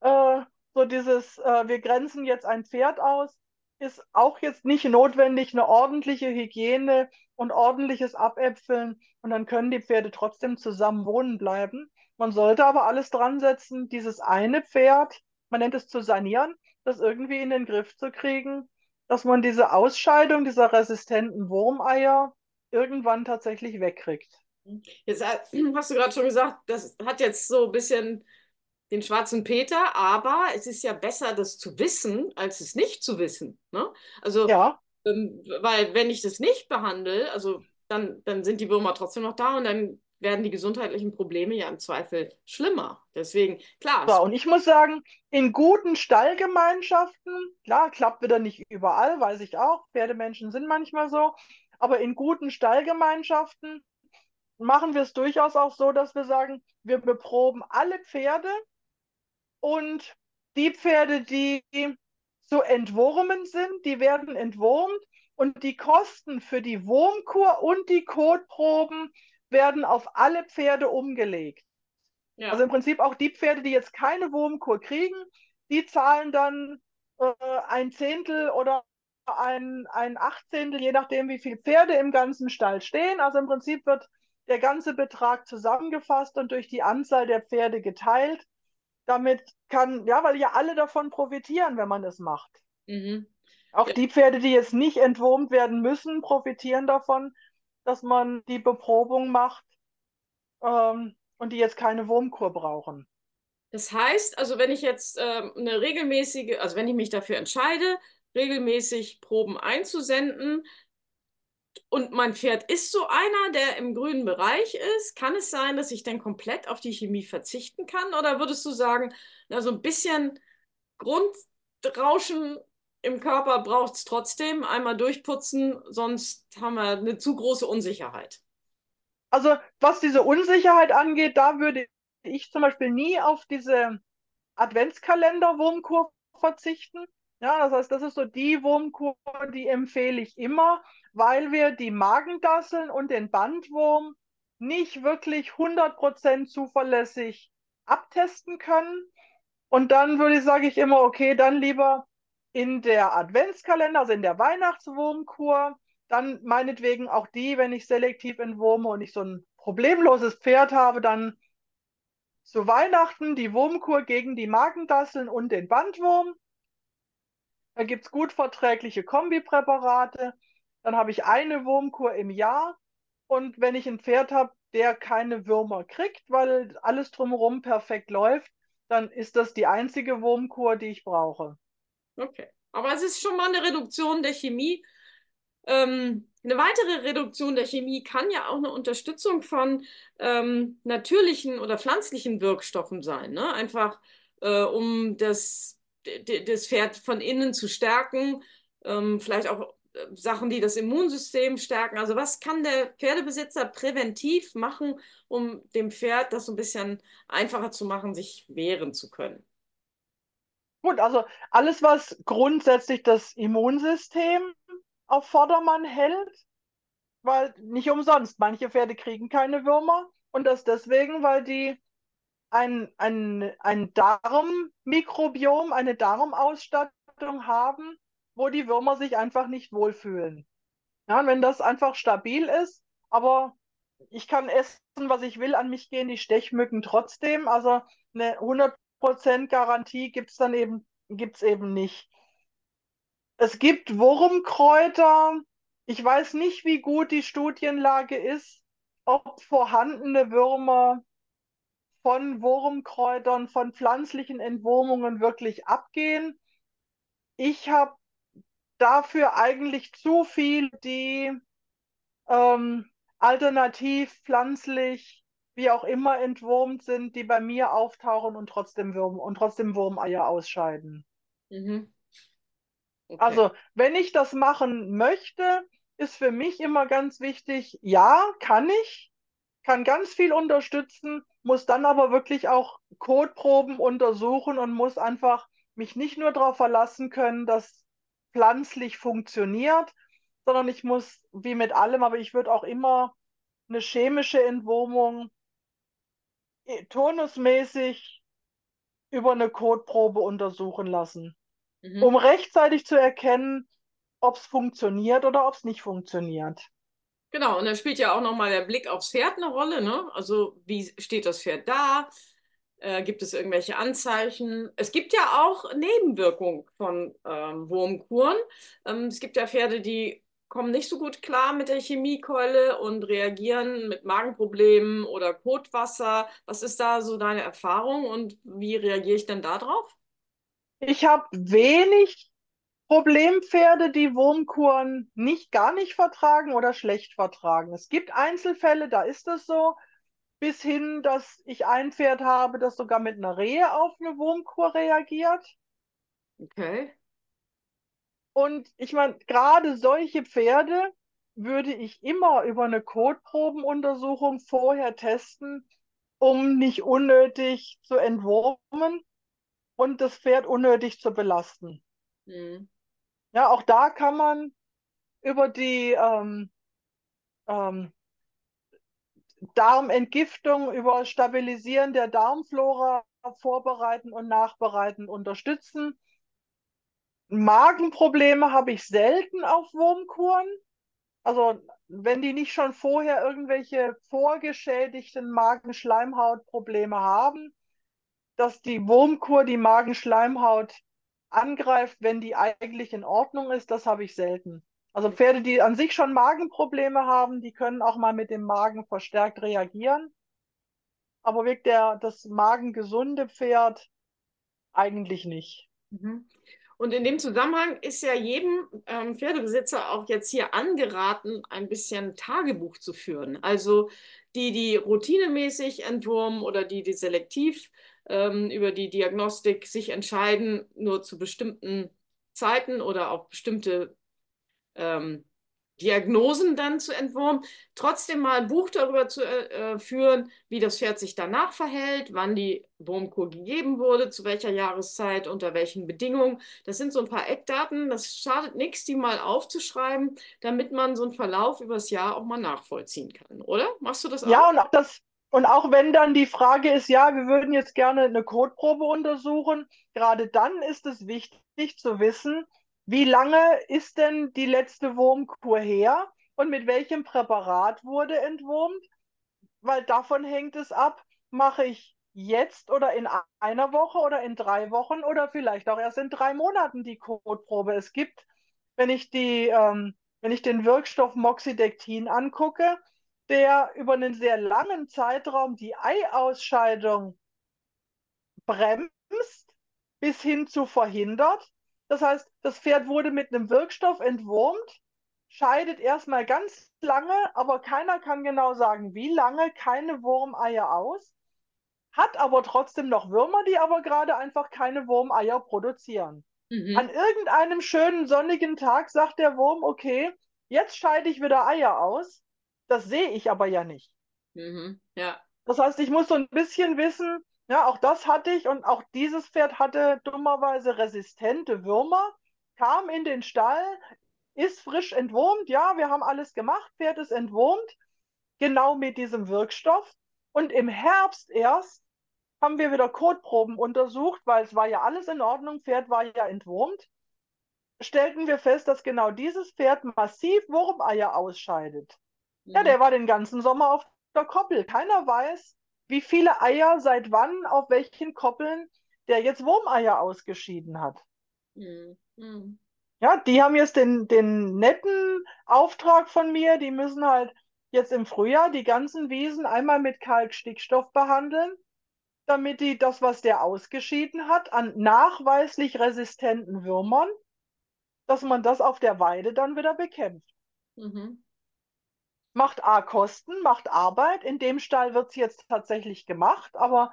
Äh, so dieses, äh, wir grenzen jetzt ein Pferd aus, ist auch jetzt nicht notwendig eine ordentliche Hygiene und ordentliches Abäpfeln und dann können die Pferde trotzdem zusammen wohnen bleiben. Man sollte aber alles dran setzen, dieses eine Pferd, man nennt es zu sanieren, das irgendwie in den Griff zu kriegen, dass man diese Ausscheidung dieser resistenten Wurmeier irgendwann tatsächlich wegkriegt. Jetzt <clears throat> hast du gerade schon gesagt, das hat jetzt so ein bisschen den schwarzen Peter, aber es ist ja besser, das zu wissen, als es nicht zu wissen. Ne? Also, ja. ähm, weil wenn ich das nicht behandle, also dann, dann sind die Würmer trotzdem noch da und dann werden die gesundheitlichen Probleme ja im Zweifel schlimmer. Deswegen, klar. So, und ich muss sagen, in guten Stallgemeinschaften, klar, klappt wieder nicht überall, weiß ich auch, Pferdemenschen sind manchmal so, aber in guten Stallgemeinschaften machen wir es durchaus auch so, dass wir sagen, wir beproben alle Pferde und die Pferde, die so entwurmen sind, die werden entwurmt und die Kosten für die Wurmkur und die Kotproben werden auf alle Pferde umgelegt. Ja. Also im Prinzip auch die Pferde, die jetzt keine Wurmkur kriegen, die zahlen dann äh, ein Zehntel oder ein, ein Achtzehntel, je nachdem, wie viele Pferde im ganzen Stall stehen. Also im Prinzip wird der ganze Betrag zusammengefasst und durch die Anzahl der Pferde geteilt damit kann, ja, weil ja alle davon profitieren, wenn man es macht. Mhm. Auch ja. die Pferde, die jetzt nicht entwurmt werden müssen, profitieren davon, dass man die Beprobung macht ähm, und die jetzt keine Wurmkur brauchen. Das heißt, also wenn ich jetzt äh, eine regelmäßige, also wenn ich mich dafür entscheide, regelmäßig Proben einzusenden, und mein Pferd ist so einer, der im grünen Bereich ist. Kann es sein, dass ich dann komplett auf die Chemie verzichten kann? Oder würdest du sagen, na, so ein bisschen Grundrauschen im Körper braucht es trotzdem, einmal durchputzen, sonst haben wir eine zu große Unsicherheit. Also was diese Unsicherheit angeht, da würde ich zum Beispiel nie auf diese Adventskalender-Wurmkur verzichten. Ja, das heißt, das ist so die Wurmkur, die empfehle ich immer, weil wir die Magendasseln und den Bandwurm nicht wirklich 100% zuverlässig abtesten können. Und dann würde ich, sage ich immer, okay, dann lieber in der Adventskalender, also in der Weihnachtswurmkur, dann meinetwegen auch die, wenn ich selektiv entwurme und ich so ein problemloses Pferd habe, dann zu Weihnachten die Wurmkur gegen die Magendasseln und den Bandwurm. Da gibt es gut verträgliche Kombipräparate. Dann habe ich eine Wurmkur im Jahr. Und wenn ich ein Pferd habe, der keine Würmer kriegt, weil alles drumherum perfekt läuft, dann ist das die einzige Wurmkur, die ich brauche. Okay. Aber es ist schon mal eine Reduktion der Chemie. Ähm, eine weitere Reduktion der Chemie kann ja auch eine Unterstützung von ähm, natürlichen oder pflanzlichen Wirkstoffen sein. Ne? Einfach äh, um das das Pferd von innen zu stärken, ähm, vielleicht auch äh, Sachen, die das Immunsystem stärken. Also was kann der Pferdebesitzer präventiv machen, um dem Pferd das so ein bisschen einfacher zu machen, sich wehren zu können? Gut, also alles, was grundsätzlich das Immunsystem auf Vordermann hält, weil nicht umsonst, manche Pferde kriegen keine Würmer und das deswegen, weil die ein, ein, ein Darmmikrobiom, eine Darmausstattung haben, wo die Würmer sich einfach nicht wohlfühlen. Ja, und wenn das einfach stabil ist, aber ich kann essen, was ich will, an mich gehen die Stechmücken trotzdem. Also eine 100% Garantie gibt es dann eben, gibt's eben nicht. Es gibt Wurmkräuter. Ich weiß nicht, wie gut die Studienlage ist, ob vorhandene Würmer von Wurmkräutern, von pflanzlichen Entwurmungen wirklich abgehen. Ich habe dafür eigentlich zu viel, die ähm, alternativ pflanzlich, wie auch immer entwurmt sind, die bei mir auftauchen und trotzdem Wurm und trotzdem Wurmeier ausscheiden. Mhm. Okay. Also, wenn ich das machen möchte, ist für mich immer ganz wichtig, ja, kann ich, kann ganz viel unterstützen, muss dann aber wirklich auch Kotproben untersuchen und muss einfach mich nicht nur darauf verlassen können, dass pflanzlich funktioniert, sondern ich muss, wie mit allem, aber ich würde auch immer eine chemische Entwurmung tonusmäßig über eine Kotprobe untersuchen lassen, mhm. um rechtzeitig zu erkennen, ob es funktioniert oder ob es nicht funktioniert. Genau, und da spielt ja auch nochmal der Blick aufs Pferd eine Rolle. Ne? Also wie steht das Pferd da? Äh, gibt es irgendwelche Anzeichen? Es gibt ja auch Nebenwirkungen von ähm, Wurmkuren. Ähm, es gibt ja Pferde, die kommen nicht so gut klar mit der Chemiekeule und reagieren mit Magenproblemen oder Kotwasser. Was ist da so deine Erfahrung und wie reagiere ich denn darauf? Ich habe wenig Problempferde, die Wurmkuren nicht gar nicht vertragen oder schlecht vertragen. Es gibt Einzelfälle, da ist es so, bis hin, dass ich ein Pferd habe, das sogar mit einer Rehe auf eine Wurmkur reagiert. Okay. Und ich meine, gerade solche Pferde würde ich immer über eine Kotprobenuntersuchung vorher testen, um nicht unnötig zu entwurmen und das Pferd unnötig zu belasten. Mhm. Ja, auch da kann man über die ähm, ähm, Darmentgiftung, über Stabilisieren der Darmflora vorbereiten und nachbereiten unterstützen. Magenprobleme habe ich selten auf Wurmkuren. Also wenn die nicht schon vorher irgendwelche vorgeschädigten Magenschleimhautprobleme haben, dass die Wurmkur die Magenschleimhaut angreift, wenn die eigentlich in Ordnung ist, das habe ich selten. Also Pferde, die an sich schon Magenprobleme haben, die können auch mal mit dem Magen verstärkt reagieren. Aber wirkt der, das magengesunde Pferd eigentlich nicht. Mhm. Und in dem Zusammenhang ist ja jedem ähm, Pferdebesitzer auch jetzt hier angeraten, ein bisschen Tagebuch zu führen. Also die, die routinemäßig entwurmen oder die, die selektiv ähm, über die Diagnostik sich entscheiden, nur zu bestimmten Zeiten oder auf bestimmte ähm, Diagnosen dann zu entwurmen, trotzdem mal ein Buch darüber zu äh, führen, wie das Pferd sich danach verhält, wann die Wurmkur gegeben wurde, zu welcher Jahreszeit, unter welchen Bedingungen. Das sind so ein paar Eckdaten. Das schadet nichts, die mal aufzuschreiben, damit man so einen Verlauf übers Jahr auch mal nachvollziehen kann, oder? Machst du das auch? Ja, und auch das, und auch wenn dann die Frage ist, ja, wir würden jetzt gerne eine Kotprobe untersuchen, gerade dann ist es wichtig zu wissen, wie lange ist denn die letzte Wurmkur her und mit welchem Präparat wurde entwurmt? Weil davon hängt es ab, mache ich jetzt oder in einer Woche oder in drei Wochen oder vielleicht auch erst in drei Monaten die Kotprobe. Es gibt, wenn ich die, ähm, wenn ich den Wirkstoff Moxidectin angucke, der über einen sehr langen Zeitraum die Eiausscheidung bremst bis hin zu verhindert. Das heißt, das Pferd wurde mit einem Wirkstoff entwurmt, scheidet erstmal ganz lange, aber keiner kann genau sagen, wie lange, keine Wurmeier aus, hat aber trotzdem noch Würmer, die aber gerade einfach keine Wurmeier produzieren. Mhm. An irgendeinem schönen sonnigen Tag sagt der Wurm, okay, jetzt scheide ich wieder Eier aus das sehe ich aber ja nicht. Mhm, ja. Das heißt, ich muss so ein bisschen wissen, ja, auch das hatte ich und auch dieses Pferd hatte dummerweise resistente Würmer, kam in den Stall, ist frisch entwurmt, ja, wir haben alles gemacht, Pferd ist entwurmt, genau mit diesem Wirkstoff. Und im Herbst erst haben wir wieder Kotproben untersucht, weil es war ja alles in Ordnung, Pferd war ja entwurmt. Stellten wir fest, dass genau dieses Pferd massiv Wurmeier ausscheidet. Ja, der war den ganzen Sommer auf der Koppel. Keiner weiß, wie viele Eier seit wann auf welchen Koppeln der jetzt Wurmeier ausgeschieden hat. Mhm. Ja, die haben jetzt den, den netten Auftrag von mir, die müssen halt jetzt im Frühjahr die ganzen Wiesen einmal mit Kalkstickstoff behandeln, damit die das, was der ausgeschieden hat, an nachweislich resistenten Würmern, dass man das auf der Weide dann wieder bekämpft. Mhm macht A Kosten, macht Arbeit. In dem Stall wird es jetzt tatsächlich gemacht, aber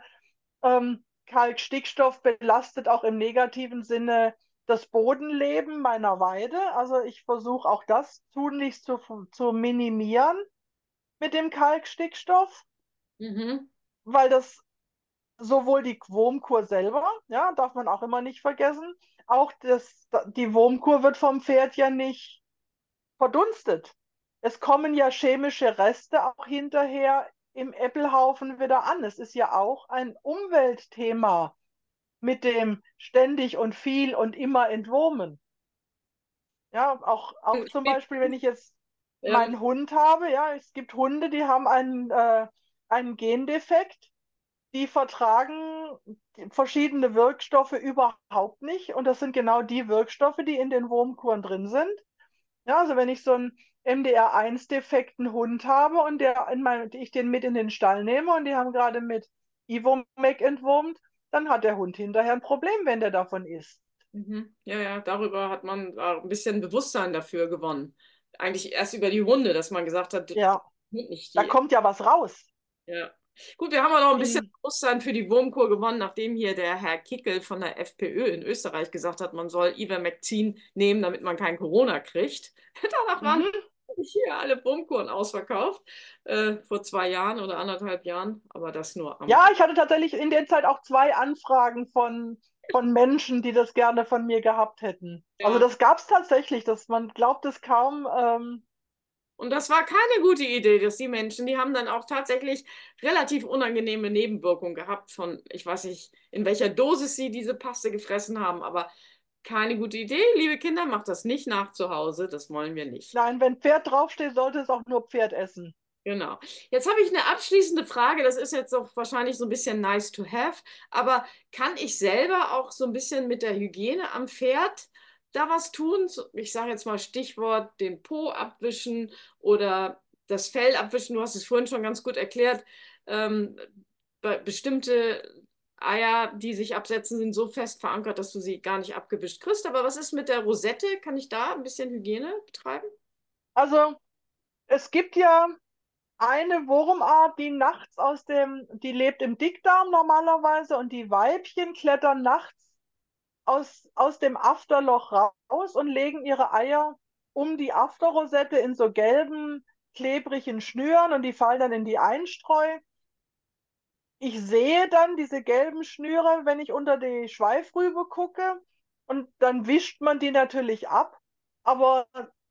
ähm, Kalkstickstoff belastet auch im negativen Sinne das Bodenleben meiner Weide. Also ich versuche auch das tunlichst zu, zu minimieren mit dem Kalkstickstoff, mhm. weil das sowohl die Wurmkur selber, ja, darf man auch immer nicht vergessen, auch das, die Wurmkur wird vom Pferd ja nicht verdunstet es kommen ja chemische Reste auch hinterher im Äppelhaufen wieder an. Es ist ja auch ein Umweltthema mit dem ständig und viel und immer entwurmen. Ja, auch, auch zum Beispiel, wenn ich jetzt ja. meinen Hund habe, ja, es gibt Hunde, die haben einen, äh, einen Gendefekt, die vertragen verschiedene Wirkstoffe überhaupt nicht. Und das sind genau die Wirkstoffe, die in den Wurmkuren drin sind. Ja, also wenn ich so einen MDR1-defekten Hund habe und der in mein, ich den mit in den Stall nehme und die haben gerade mit Ivomec entwurmt, dann hat der Hund hinterher ein Problem, wenn der davon isst. Mhm. Ja, ja, darüber hat man ein bisschen Bewusstsein dafür gewonnen. Eigentlich erst über die Hunde, dass man gesagt hat, ja. da kommt ja was raus. Ja. Gut, wir haben auch noch ein bisschen Bewusstsein für die Wurmkur gewonnen, nachdem hier der Herr Kickel von der FPÖ in Österreich gesagt hat, man soll Ivermectin nehmen, damit man kein Corona kriegt. <laughs> Danach waren mhm. <laughs> hier alle Wurmkuren ausverkauft, äh, vor zwei Jahren oder anderthalb Jahren, aber das nur am Ja, ich hatte tatsächlich in der Zeit auch zwei Anfragen von, von Menschen, die das gerne von mir gehabt hätten. Ja. Also das gab es tatsächlich, dass man glaubt es kaum. Ähm, und das war keine gute Idee, dass die Menschen, die haben dann auch tatsächlich relativ unangenehme Nebenwirkungen gehabt von, ich weiß nicht, in welcher Dosis sie diese Paste gefressen haben, aber keine gute Idee. Liebe Kinder, macht das nicht nach zu Hause, das wollen wir nicht. Nein, wenn Pferd draufsteht, sollte es auch nur Pferd essen. Genau. Jetzt habe ich eine abschließende Frage. Das ist jetzt auch wahrscheinlich so ein bisschen nice to have. Aber kann ich selber auch so ein bisschen mit der Hygiene am Pferd da was tun? Ich sage jetzt mal Stichwort den Po abwischen oder das Fell abwischen. Du hast es vorhin schon ganz gut erklärt. Ähm, bestimmte Eier, die sich absetzen, sind so fest verankert, dass du sie gar nicht abgewischt kriegst. Aber was ist mit der Rosette? Kann ich da ein bisschen Hygiene betreiben? Also, es gibt ja eine Wurmart, die nachts aus dem, die lebt im Dickdarm normalerweise und die Weibchen klettern nachts aus, aus dem Afterloch raus und legen ihre Eier um die Afterrosette in so gelben, klebrigen Schnüren und die fallen dann in die Einstreu. Ich sehe dann diese gelben Schnüre, wenn ich unter die Schweifrübe gucke und dann wischt man die natürlich ab, aber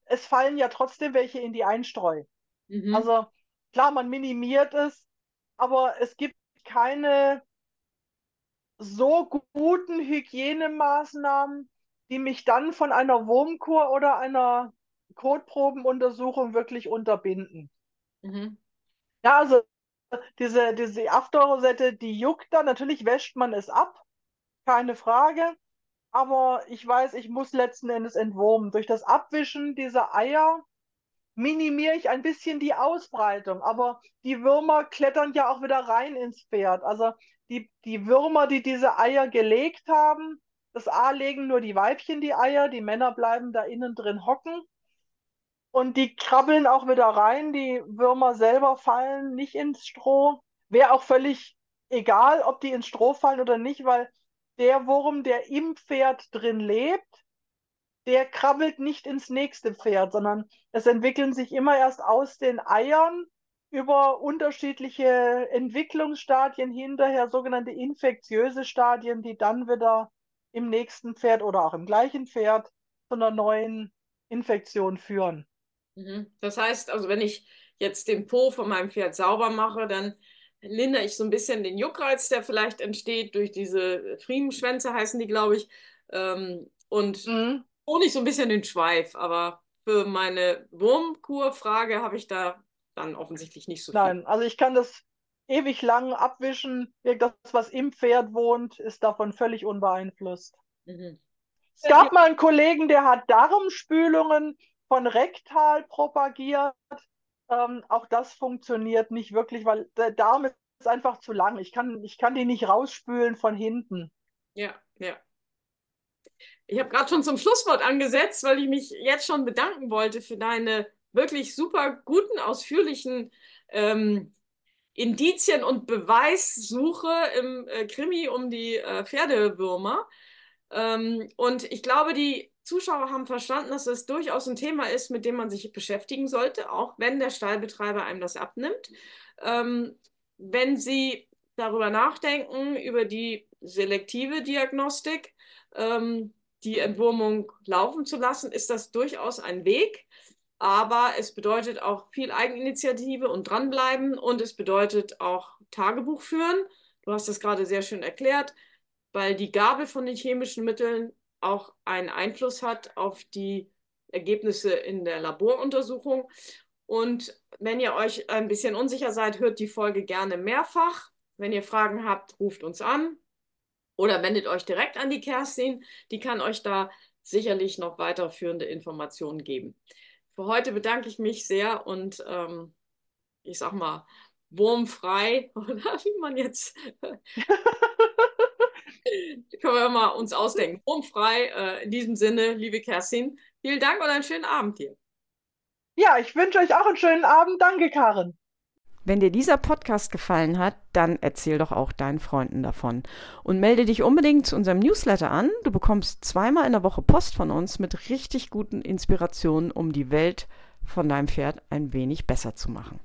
es fallen ja trotzdem welche in die Einstreu. Mhm. Also klar, man minimiert es, aber es gibt keine so guten Hygienemaßnahmen, die mich dann von einer Wurmkur oder einer Kotprobenuntersuchung wirklich unterbinden. Mhm. Ja, also diese, diese Afterrosette, die juckt dann. Natürlich wäscht man es ab, keine Frage. Aber ich weiß, ich muss letzten Endes entwurmen. Durch das Abwischen dieser Eier minimiere ich ein bisschen die Ausbreitung. Aber die Würmer klettern ja auch wieder rein ins Pferd. Also die, die Würmer, die diese Eier gelegt haben, das A legen nur die Weibchen die Eier, die Männer bleiben da innen drin hocken. Und die krabbeln auch wieder rein. Die Würmer selber fallen nicht ins Stroh. Wäre auch völlig egal, ob die ins Stroh fallen oder nicht, weil der Wurm, der im Pferd drin lebt, der krabbelt nicht ins nächste Pferd, sondern es entwickeln sich immer erst aus den Eiern über unterschiedliche Entwicklungsstadien hinterher, sogenannte infektiöse Stadien, die dann wieder im nächsten Pferd oder auch im gleichen Pferd zu einer neuen Infektion führen. Mhm. Das heißt, also wenn ich jetzt den Po von meinem Pferd sauber mache, dann lindere ich so ein bisschen den Juckreiz, der vielleicht entsteht durch diese Friemenschwänze, heißen die, glaube ich. Ähm, und mhm. ich so ein bisschen den Schweif. Aber für meine Wurmkurfrage habe ich da dann offensichtlich nicht so viel. Nein, also ich kann das ewig lang abwischen. Das, was im Pferd wohnt, ist davon völlig unbeeinflusst. Mhm. Es gab mal einen Kollegen, der hat Darmspülungen von Rektal propagiert. Ähm, auch das funktioniert nicht wirklich, weil der Darm ist einfach zu lang. Ich kann, ich kann die nicht rausspülen von hinten. Ja, ja. Ich habe gerade schon zum Schlusswort angesetzt, weil ich mich jetzt schon bedanken wollte für deine wirklich super guten, ausführlichen ähm, Indizien und Beweissuche im äh, Krimi um die äh, Pferdewürmer. Ähm, und ich glaube, die Zuschauer haben verstanden, dass das durchaus ein Thema ist, mit dem man sich beschäftigen sollte, auch wenn der Stallbetreiber einem das abnimmt. Ähm, wenn Sie darüber nachdenken, über die selektive Diagnostik, ähm, die Entwurmung laufen zu lassen, ist das durchaus ein Weg. Aber es bedeutet auch viel Eigeninitiative und dranbleiben und es bedeutet auch Tagebuch führen. Du hast das gerade sehr schön erklärt, weil die Gabe von den chemischen Mitteln auch einen Einfluss hat auf die Ergebnisse in der Laboruntersuchung. Und wenn ihr euch ein bisschen unsicher seid, hört die Folge gerne mehrfach. Wenn ihr Fragen habt, ruft uns an oder wendet euch direkt an die Kerstin. Die kann euch da sicherlich noch weiterführende Informationen geben. Für heute bedanke ich mich sehr und ähm, ich sag mal, wurmfrei <laughs> oder wie man jetzt <laughs> <laughs> können wir mal uns ausdenken. Wurmfrei. Äh, in diesem Sinne, liebe Kerstin, vielen Dank und einen schönen Abend dir. Ja, ich wünsche euch auch einen schönen Abend. Danke, Karin. Wenn dir dieser Podcast gefallen hat, dann erzähl doch auch deinen Freunden davon. Und melde dich unbedingt zu unserem Newsletter an. Du bekommst zweimal in der Woche Post von uns mit richtig guten Inspirationen, um die Welt von deinem Pferd ein wenig besser zu machen.